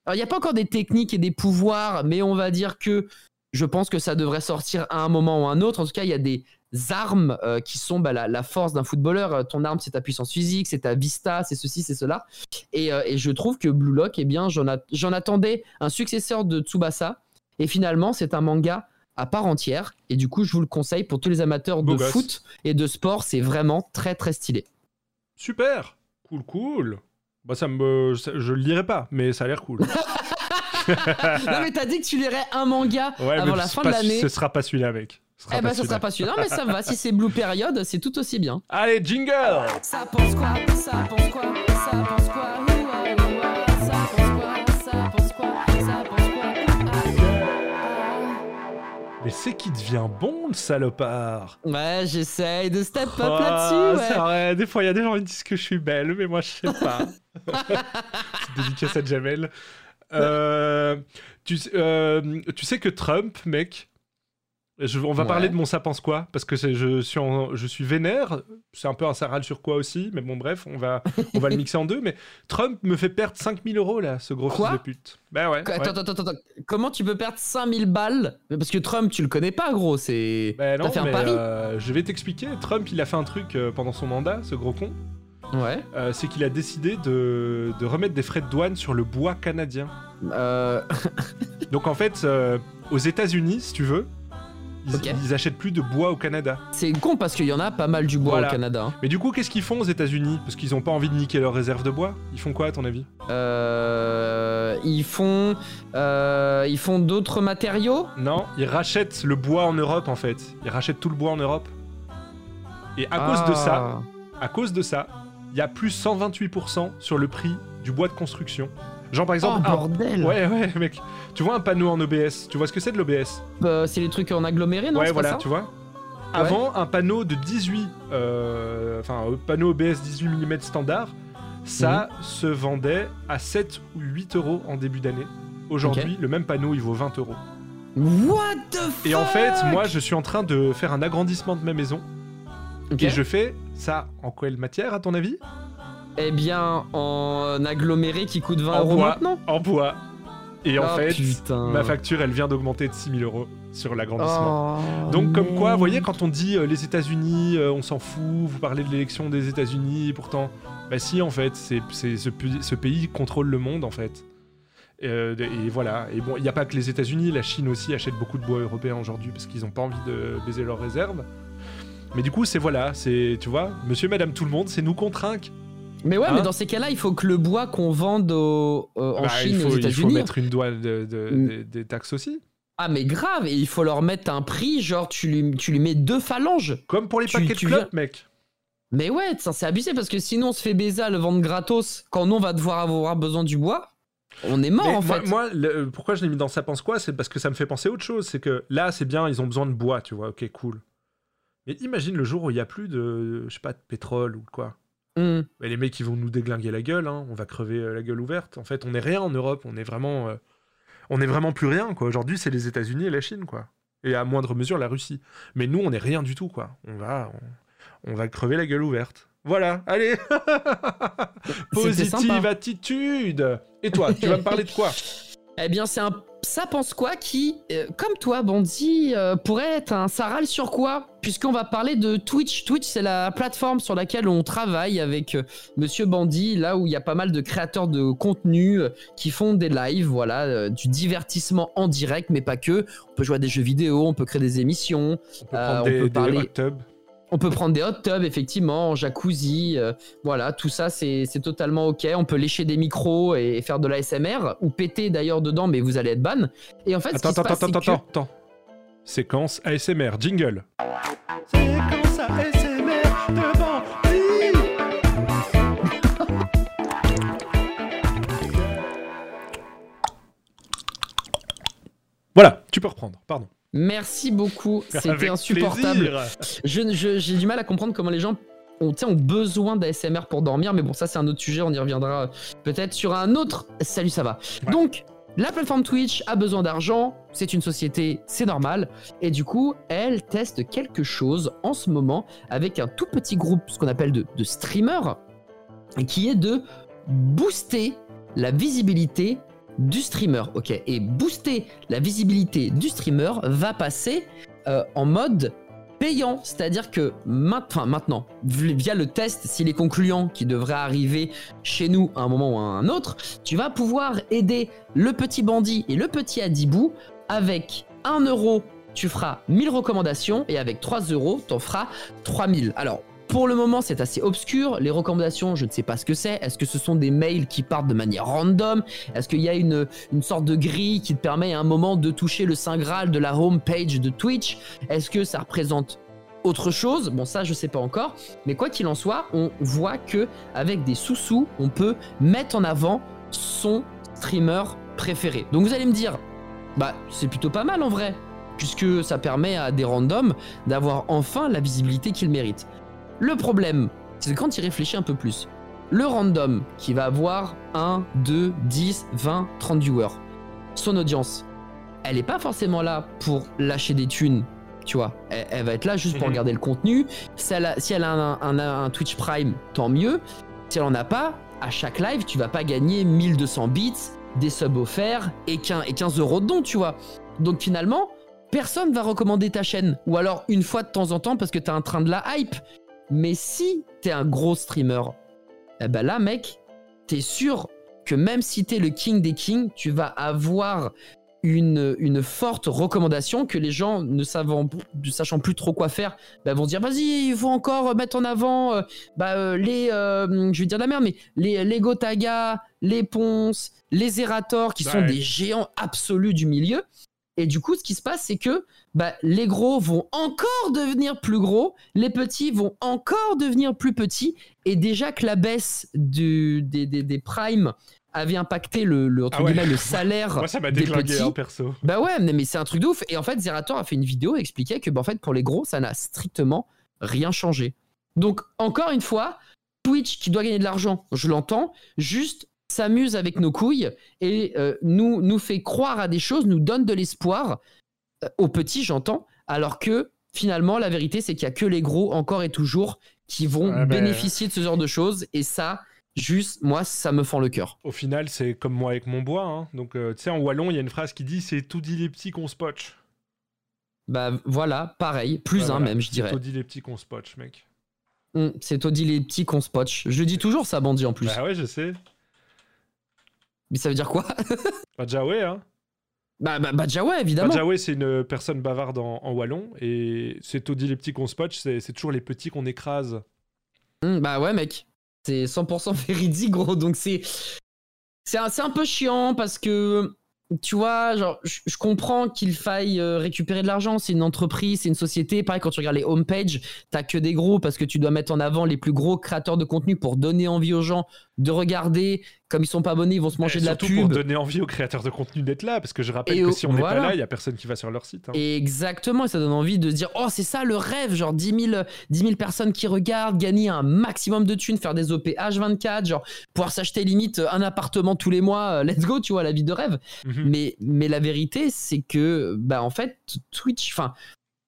Speaker 2: Alors, il n'y a pas encore des techniques et des pouvoirs, mais on va dire que je pense que ça devrait sortir à un moment ou à un autre. En tout cas, il y a des armes euh, qui sont bah, la, la force d'un footballeur. Euh, Ton arme, c'est ta puissance physique, c'est ta vista, c'est ceci, c'est cela. Et, euh, et je trouve que Blue Lock, eh bien, j'en attendais un successeur de Tsubasa. Et finalement, c'est un manga à part entière. Et du coup, je vous le conseille pour tous les amateurs
Speaker 1: Beau
Speaker 2: de
Speaker 1: gosse.
Speaker 2: foot et de sport. C'est vraiment très, très stylé.
Speaker 1: Super. Cool, cool. Bah, ça me. je le lirai pas, mais ça a l'air cool.
Speaker 2: non, mais t'as dit que tu lirais un manga
Speaker 1: Ouais,
Speaker 2: avant la fin de l'année.
Speaker 1: Ce sera pas celui-là, mec. Sera
Speaker 2: Eh ben, ça sera pas celui-là, mais ça va. Si c'est Blue Period, c'est tout aussi bien.
Speaker 1: Allez, jingle
Speaker 2: Ça pense quoi? Ça pense quoi? Ça pense quoi? Ça pense quoi? Ça pense quoi? Ça pense
Speaker 1: Mais c'est qui devient bon, le salopard?
Speaker 2: Ouais, j'essaye de step up
Speaker 1: Ah,
Speaker 2: là-dessus.
Speaker 1: c'est
Speaker 2: Ouais.
Speaker 1: vrai, des fois, il y a des gens qui disent que je suis belle, mais moi, je sais pas. Dédicace à Jamel. Euh, tu, euh, tu sais que Trump, mec, je- on va
Speaker 2: Ouais.
Speaker 1: parler de mon ça pense quoi Parce que je suis, en- je suis vénère, c'est un peu un saral sur quoi aussi, mais bon, bref, on va, on va le mixer en deux. Mais Trump me fait perdre 5000 euros là, ce gros
Speaker 2: Quoi
Speaker 1: fils de pute. Bah ouais.
Speaker 2: Attends,
Speaker 1: ouais.
Speaker 2: attends, attends, attends. Comment tu peux perdre 5000 balles? Parce que Trump, tu le connais pas, gros. C'est.
Speaker 1: Bah non,
Speaker 2: T'as fait un
Speaker 1: mais
Speaker 2: pari
Speaker 1: euh, je vais t'expliquer. Trump, il a fait un truc euh, pendant son mandat, ce gros con.
Speaker 2: Ouais.
Speaker 1: Euh, c'est qu'il a décidé de, de remettre des frais de douane sur le bois canadien.
Speaker 2: Euh...
Speaker 1: Donc en fait, euh, aux États-Unis, si tu veux, ils, achètent plus de bois au Canada.
Speaker 2: C'est con parce qu'il y en a pas mal du bois
Speaker 1: Voilà.
Speaker 2: au Canada. hein.
Speaker 1: Mais du coup, qu'est-ce qu'ils font aux États-Unis? Parce qu'ils ont pas envie de niquer leurs réserves de bois. Ils font quoi à ton avis?
Speaker 2: Euh, ils font, euh, ils font d'autres matériaux?
Speaker 1: Non, ils rachètent le bois en Europe en fait. Ils rachètent tout le bois en Europe. Et à cause de ça,
Speaker 2: Ah.
Speaker 1: à cause de ça, il y a plus 128% sur le prix du bois de construction. Genre par exemple,
Speaker 2: oh,
Speaker 1: un-
Speaker 2: bordel.
Speaker 1: ouais ouais mec, tu vois un panneau en OBS, tu vois ce que c'est de l'OBS
Speaker 2: Euh, c'est les trucs en aggloméré, non?
Speaker 1: Ouais,
Speaker 2: pas
Speaker 1: voilà,
Speaker 2: ça?
Speaker 1: tu vois. Avant, un panneau de 18, euh, enfin, un panneau OBS 18 mm standard, ça
Speaker 2: Mhm.
Speaker 1: se vendait à 7 ou 8 euros en début d'année. Aujourd'hui, le même panneau, il vaut 20 euros.
Speaker 2: What the fuck
Speaker 1: Et en fait, moi, je suis en train de faire un agrandissement de ma maison. Et je fais ça en quelle matière, à ton avis?
Speaker 2: Eh bien, en aggloméré qui coûte 20
Speaker 1: En
Speaker 2: euros
Speaker 1: bois.
Speaker 2: maintenant.
Speaker 1: En bois. Et en
Speaker 2: Oh,
Speaker 1: fait,
Speaker 2: putain.
Speaker 1: ma facture, elle vient d'augmenter de 6000 euros sur l'agrandissement.
Speaker 2: Oh,
Speaker 1: Donc comme quoi, vous voyez, quand on dit euh, les États-Unis, euh, on s'en fout, vous parlez de l'élection des États-Unis, pourtant, bah si en fait, c'est c'est- ce, pays contrôle le monde en fait. Euh, et voilà. Et bon, il n'y a pas que les États-Unis, la Chine aussi achète beaucoup de bois européen aujourd'hui parce qu'ils n'ont pas envie de baiser leurs réserves. Mais du coup, c'est voilà, c'est tu vois, Monsieur, Madame, tout le monde, c'est nous contre un.
Speaker 2: Mais ouais,
Speaker 1: Hein
Speaker 2: mais dans ces cas-là, il faut que le bois qu'on vende au- euh, en
Speaker 1: Bah,
Speaker 2: Chine
Speaker 1: faut,
Speaker 2: aux
Speaker 1: il faut
Speaker 2: États-Unis.
Speaker 1: mettre une douane de, de-
Speaker 2: Mm.
Speaker 1: des, des taxes aussi.
Speaker 2: Ah, mais grave, et il faut leur mettre un prix, genre tu lui, tu lui mets deux phalanges.
Speaker 1: Comme pour les
Speaker 2: Tu-
Speaker 1: paquets de
Speaker 2: viens-
Speaker 1: mec.
Speaker 2: Mais ouais, ça, c'est abusé parce que sinon on se fait baiser à le vendre gratos quand on va devoir avoir besoin du bois. On est mort
Speaker 1: Mais
Speaker 2: en
Speaker 1: moi,
Speaker 2: fait.
Speaker 1: moi, le- pourquoi je l'ai mis dans ça pense quoi C'est parce que ça me fait penser à autre chose. C'est que là, c'est bien, ils ont besoin de bois, tu vois. Ok, cool. Mais imagine le jour où il n'y a plus de, je sais pas, de pétrole ou quoi. Mais les mecs, ils vont nous déglinguer la gueule. hein. On va crever euh, la gueule ouverte. En fait, on n'est rien en Europe. On est vraiment, euh, on est vraiment plus rien, quoi. Aujourd'hui, c'est les États-Unis et la Chine, quoi. Et à moindre mesure, la Russie. Mais nous, on n'est rien du tout, quoi. On va, on, on va crever la gueule ouverte. Voilà, allez Positive attitude Et toi, tu vas me parler de quoi?
Speaker 2: Eh bien, c'est un ça pense quoi qui, euh, comme toi, Bondy, euh, pourrait être un Saral sur quoi? Puisqu'on va parler de Twitch. Twitch, c'est la plateforme sur laquelle on travaille avec euh, Monsieur Bandy, là où il y a pas mal de créateurs de contenu euh, qui font des lives, voilà, du divertissement en direct, mais pas que. On peut jouer à des jeux vidéo, on peut créer des émissions,
Speaker 1: On peut prendre
Speaker 2: on
Speaker 1: des,
Speaker 2: peut
Speaker 1: des
Speaker 2: parler. On peut prendre des hot tubs, effectivement, en jacuzzi. euh, voilà, tout ça, c'est c'est totalement OK. On peut lécher des micros et faire de l'ASMR, ou péter d'ailleurs dedans, mais vous allez être ban. Et en fait,
Speaker 1: Attends,
Speaker 2: ce qui se
Speaker 1: attends,
Speaker 2: passe,
Speaker 1: attends,
Speaker 2: que-
Speaker 1: attends, attends. Séquence ASMR, jingle. Séquence ASMR devant Voilà, tu peux reprendre, pardon.
Speaker 2: Merci beaucoup, c'était insupportable.
Speaker 1: plaisir.
Speaker 2: Je- je- J'ai du mal à comprendre comment les gens ont besoin d'ASMR pour dormir, mais bon, ça c'est un autre sujet, on y reviendra euh, peut-être sur un autre. Salut, ça va. Donc, la plateforme Twitch a besoin d'argent, c'est une société, c'est normal, et du coup, elle teste quelque chose en ce moment avec un tout petit groupe, ce qu'on appelle de, de streamers, qui est de booster la visibilité du streamer. Ok, et booster la visibilité du streamer va passer euh, en mode payant, c'est-à-dire que maintenant, via le test, s'il est concluant, qui devrait arriver chez nous à un moment ou à un autre, tu vas pouvoir aider le petit bandit et le petit Adibou avec 1 euro. Tu feras 1000 recommandations et avec 3 euros, t'en feras 3000. Alors, pour le moment, c'est assez obscur. Les recommandations, je ne sais pas ce que c'est. Est-ce que ce sont des mails qui partent de manière random? Est-ce qu'il y a une, sorte de grille qui te permet à un moment de toucher le Saint Graal de la home page de Twitch? Est-ce que ça représente autre chose? Bon, ça, je sais pas encore. Mais quoi qu'il en soit, on voit que avec des sous-sous, on peut mettre en avant son streamer préféré. Donc vous allez me dire, bah, c'est plutôt pas mal en vrai, puisque ça permet à des randoms d'avoir enfin la visibilité qu'ils méritent. Le problème, c'est que quand tu y réfléchis un peu plus, le random qui va avoir 1, 2, 10, 20, 30 viewers, son audience, elle est pas forcément là pour lâcher des thunes, tu vois. Elle, elle va être là juste pour
Speaker 1: Mhm.
Speaker 2: regarder le contenu. Si elle a, si elle a un, un- un Twitch Prime, tant mieux. Si elle en a pas, à chaque live, tu vas pas gagner 1200 bits, des subs offerts et 15, et 15 euros de dons, tu vois. Donc finalement, personne va recommander ta chaîne. Ou alors une fois de temps en temps parce que t'as un train de la hype. Mais si t'es un gros streamer, eh ben là, mec, t'es sûr que même si t'es le king des kings, tu vas avoir une, une forte recommandation que les gens, ne, savant, ne sachant plus trop quoi faire, bah, vont dire vas-y, il faut encore mettre en avant euh, bah, euh, les, euh, je vais dire de la merde, mais les, les Gotaga, les Ponce, les Zerator, qui sont des géants absolus du milieu. Et du coup, ce qui se passe, c'est que bah, les gros vont encore devenir plus gros, les petits vont encore devenir plus petits, et déjà que la baisse du, des, des, des primes avait impacté le, le, entre
Speaker 1: Ah ouais.
Speaker 2: guillemets, le salaire
Speaker 1: Moi, ça m'a
Speaker 2: des petits.
Speaker 1: hein, perso.
Speaker 2: Bah ouais, mais, mais c'est un truc de ouf. Et en fait, Zerator a fait une vidéo et expliquait que bah, en fait, pour les gros, ça n'a strictement rien changé. Donc, encore une fois, Twitch qui doit gagner de l'argent, je l'entends, juste s'amuse avec nos couilles et euh, nous, nous fait croire à des choses, nous donne de l'espoir aux petits, j'entends, alors que finalement, la vérité, c'est qu'il y a que les gros, encore et toujours, qui vont
Speaker 1: Ouais, ben-
Speaker 2: bénéficier de ce genre de choses. Et ça, juste, moi, ça me fend le cœur.
Speaker 1: Au final, c'est comme moi avec mon bois. hein. Donc, euh, tu sais, en wallon, il y a une phrase qui dit c'est tout dit les petits qu'on spotch.
Speaker 2: Bah voilà, pareil, plus
Speaker 1: Ouais,
Speaker 2: un
Speaker 1: voilà.
Speaker 2: même, je
Speaker 1: C'est
Speaker 2: dirais.
Speaker 1: tout dit les petits qu'on spotch, mec.
Speaker 2: Hum, c'est Toddy les petits qu'on spotch. Je dis toujours ça, bandit en plus.
Speaker 1: Bah ouais, je sais.
Speaker 2: Mais ça veut dire quoi?
Speaker 1: Bah, Jaoué, hein.
Speaker 2: Bah, bah, bah, ouais, évidemment.
Speaker 1: Bah, Jaoué, c'est une personne bavarde en, en wallon. Et les petits qu'on spotch, c'est toujours les petits qu'on écrase.
Speaker 2: Hum, bah ouais, mec. C'est 100% véridique, gros. Donc c'est. C'est un, un peu chiant parce que. Tu vois, genre, je je comprends qu'il faille euh, récupérer de l'argent. C'est une entreprise, c'est une société. Pareil, quand tu regardes les homepages, t'as que des gros parce que tu dois mettre en avant les plus gros créateurs de contenu pour donner envie aux gens de regarder. Comme ils sont pas abonnés, ils vont se manger
Speaker 1: Et
Speaker 2: de la pub.
Speaker 1: pour donner envie aux créateurs de contenu d'être là. Parce que je rappelle
Speaker 2: Et
Speaker 1: que si on n'est
Speaker 2: voilà.
Speaker 1: pas là, il y a personne qui va sur leur site. hein.
Speaker 2: Exactement, et ça donne envie de se dire oh c'est ça le rêve, genre 10 000, 10 000 personnes qui regardent, gagner un maximum de thunes, faire des OP H24, genre pouvoir s'acheter limite un appartement tous les mois, euh, let's go, tu vois, la vie de rêve.
Speaker 1: Mhm.
Speaker 2: Mais, mais la vérité c'est que bah en fait Twitch, enfin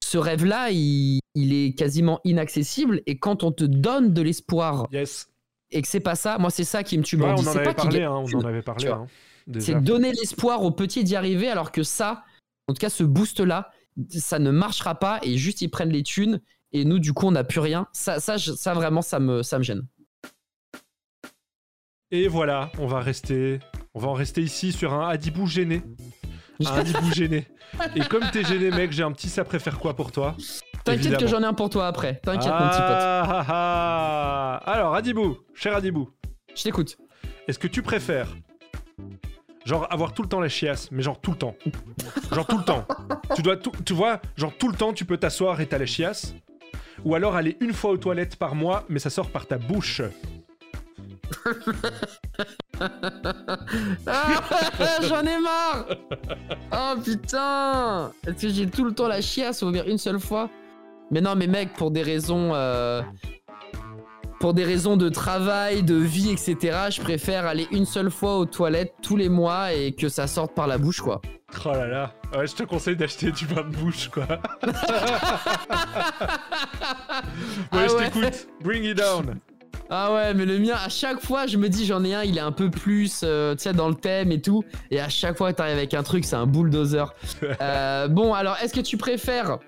Speaker 2: ce rêve-là, il, il est quasiment inaccessible et quand on te donne de l'espoir
Speaker 1: Yes.
Speaker 2: Et que c'est pas ça, moi c'est ça qui me tue.
Speaker 1: Ouais, on en
Speaker 2: pas
Speaker 1: parlé, hein, on en avait parlé. hein.
Speaker 2: C'est donner l'espoir aux petits d'y arriver, alors que ça, en tout cas, ce boost-là, ça ne marchera pas et juste ils prennent les thunes et nous, du coup, on n'a plus rien. Ça, ça, ça vraiment, ça me, ça me gêne.
Speaker 1: Et voilà, on va rester, on va en rester ici sur un Adibou gêné. Un Adibou gêné. Et comme t'es gêné, mec, j'ai un petit ça préfère quoi pour toi?
Speaker 2: T'inquiète que j'en ai un pour toi après. T'inquiète, mon petit pote.
Speaker 1: Ah, ah, ah. Alors, Adibou, cher Adibou,
Speaker 2: Je t'écoute.
Speaker 1: est-ce que tu préfères genre avoir tout le temps la chiasse, mais genre tout le temps, genre tout le temps. Tu dois tout, tu vois, genre tout le temps, tu peux t'asseoir et t'as la chiasse, ou alors aller une fois aux toilettes par mois, mais ça sort par ta bouche?
Speaker 2: Ah, j'en ai marre Oh putain Est-ce que j'ai tout le temps la chiasse? Ou bien une seule fois Mais non, mais mec, pour des raisons... euh, Pour des raisons de travail, de vie, etc., je préfère aller une seule fois aux toilettes tous les mois et que ça sorte par la bouche, quoi.
Speaker 1: Oh là là, ouais, je te conseille d'acheter du bain de bouche, quoi. ouais,
Speaker 2: Ah
Speaker 1: je
Speaker 2: ouais.
Speaker 1: t'écoute. Bring it down.
Speaker 2: Ah ouais, mais le mien, à chaque fois, je me dis, j'en ai un, il est un peu plus, euh, tu sais, dans le thème et tout. Et à chaque fois, t'arrives avec un truc, c'est un bulldozer. Euh, bon, alors, est-ce que tu préfères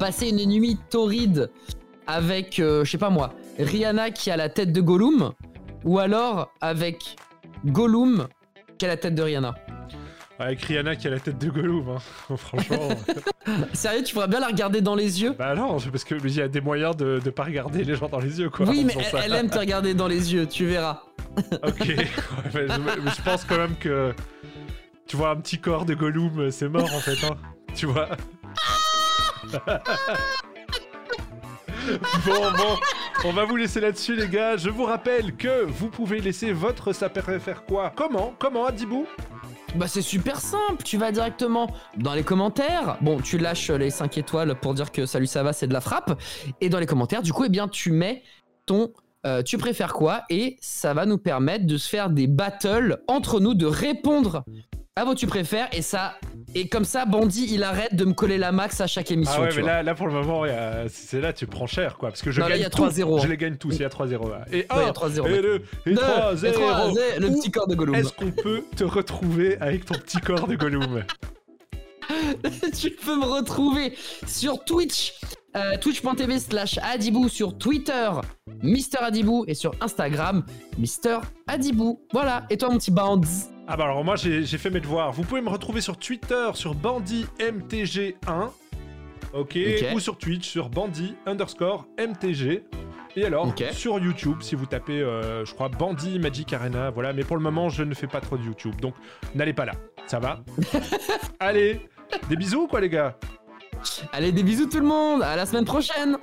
Speaker 2: passer une nuit torride avec, euh, je sais pas moi, Rihanna qui a la tête de Gollum, ou alors avec Gollum qui a la tête de Rihanna
Speaker 1: Avec Rihanna qui a la tête de Gollum, hein. franchement.
Speaker 2: Sérieux, tu pourrais bien la regarder dans les yeux?
Speaker 1: Bah non, parce qu'il y a des moyens de, de pas regarder les gens dans les yeux, quoi.
Speaker 2: Oui, mais elle, aime te regarder dans les yeux, tu verras.
Speaker 1: Ok, ouais, mais je, je pense quand même que. Tu vois, un petit corps de Gollum, c'est mort en fait, hein. Tu vois? Bon, bon, on va vous laisser là-dessus, les gars. Je vous rappelle que vous pouvez laisser votre ça préfère quoi? Comment? Comment, Adibou?
Speaker 2: Bah c'est super simple, tu vas directement dans les commentaires. Bon, tu lâches les 5 étoiles pour dire que salut ça va, c'est de la frappe. Et dans les commentaires, du coup, eh bien tu mets ton euh, tu préfères quoi? Et ça va nous permettre de se faire des battles entre nous, de répondre vos tu préfères et ça et comme ça Bandit il arrête de me coller la max à chaque émission.
Speaker 1: Ah ouais,
Speaker 2: tu
Speaker 1: mais
Speaker 2: vois.
Speaker 1: là, là pour le moment, a- c'est là tu prends cher quoi. Parce que je
Speaker 2: Non,
Speaker 1: gagne
Speaker 2: y a
Speaker 1: tout.
Speaker 2: 3-0.
Speaker 1: Je les gagne tous, il y a 3-0. là. Et
Speaker 2: Ouais, il y
Speaker 1: 1,
Speaker 2: a 3-0,
Speaker 1: et
Speaker 2: mec.
Speaker 1: 2, et 3,
Speaker 2: et trois,
Speaker 1: 0.
Speaker 2: zé- le petit corps de Gollum.
Speaker 1: Est-ce qu'on peut te retrouver avec ton petit corps de Gollum
Speaker 2: tu peux me retrouver sur Twitch, euh, twitch.tv slash Adibou, sur Twitter, Mister Adibou, et sur Instagram, Mister Adibou. Voilà, et toi mon petit band
Speaker 1: Ah bah alors moi j'ai fait mes devoirs. Vous pouvez me retrouver sur Twitter sur bandymtg1. Ok,
Speaker 2: Ok.
Speaker 1: ou sur Twitch sur bandy underscore mtg. Et alors, sur YouTube, si vous tapez, euh, je crois, Bandy Magic Arena, voilà. Mais pour le moment, je ne fais pas trop de YouTube, donc n'allez pas là. Ça va Allez, des bisous quoi les gars
Speaker 2: Allez, des bisous tout le monde, à la semaine prochaine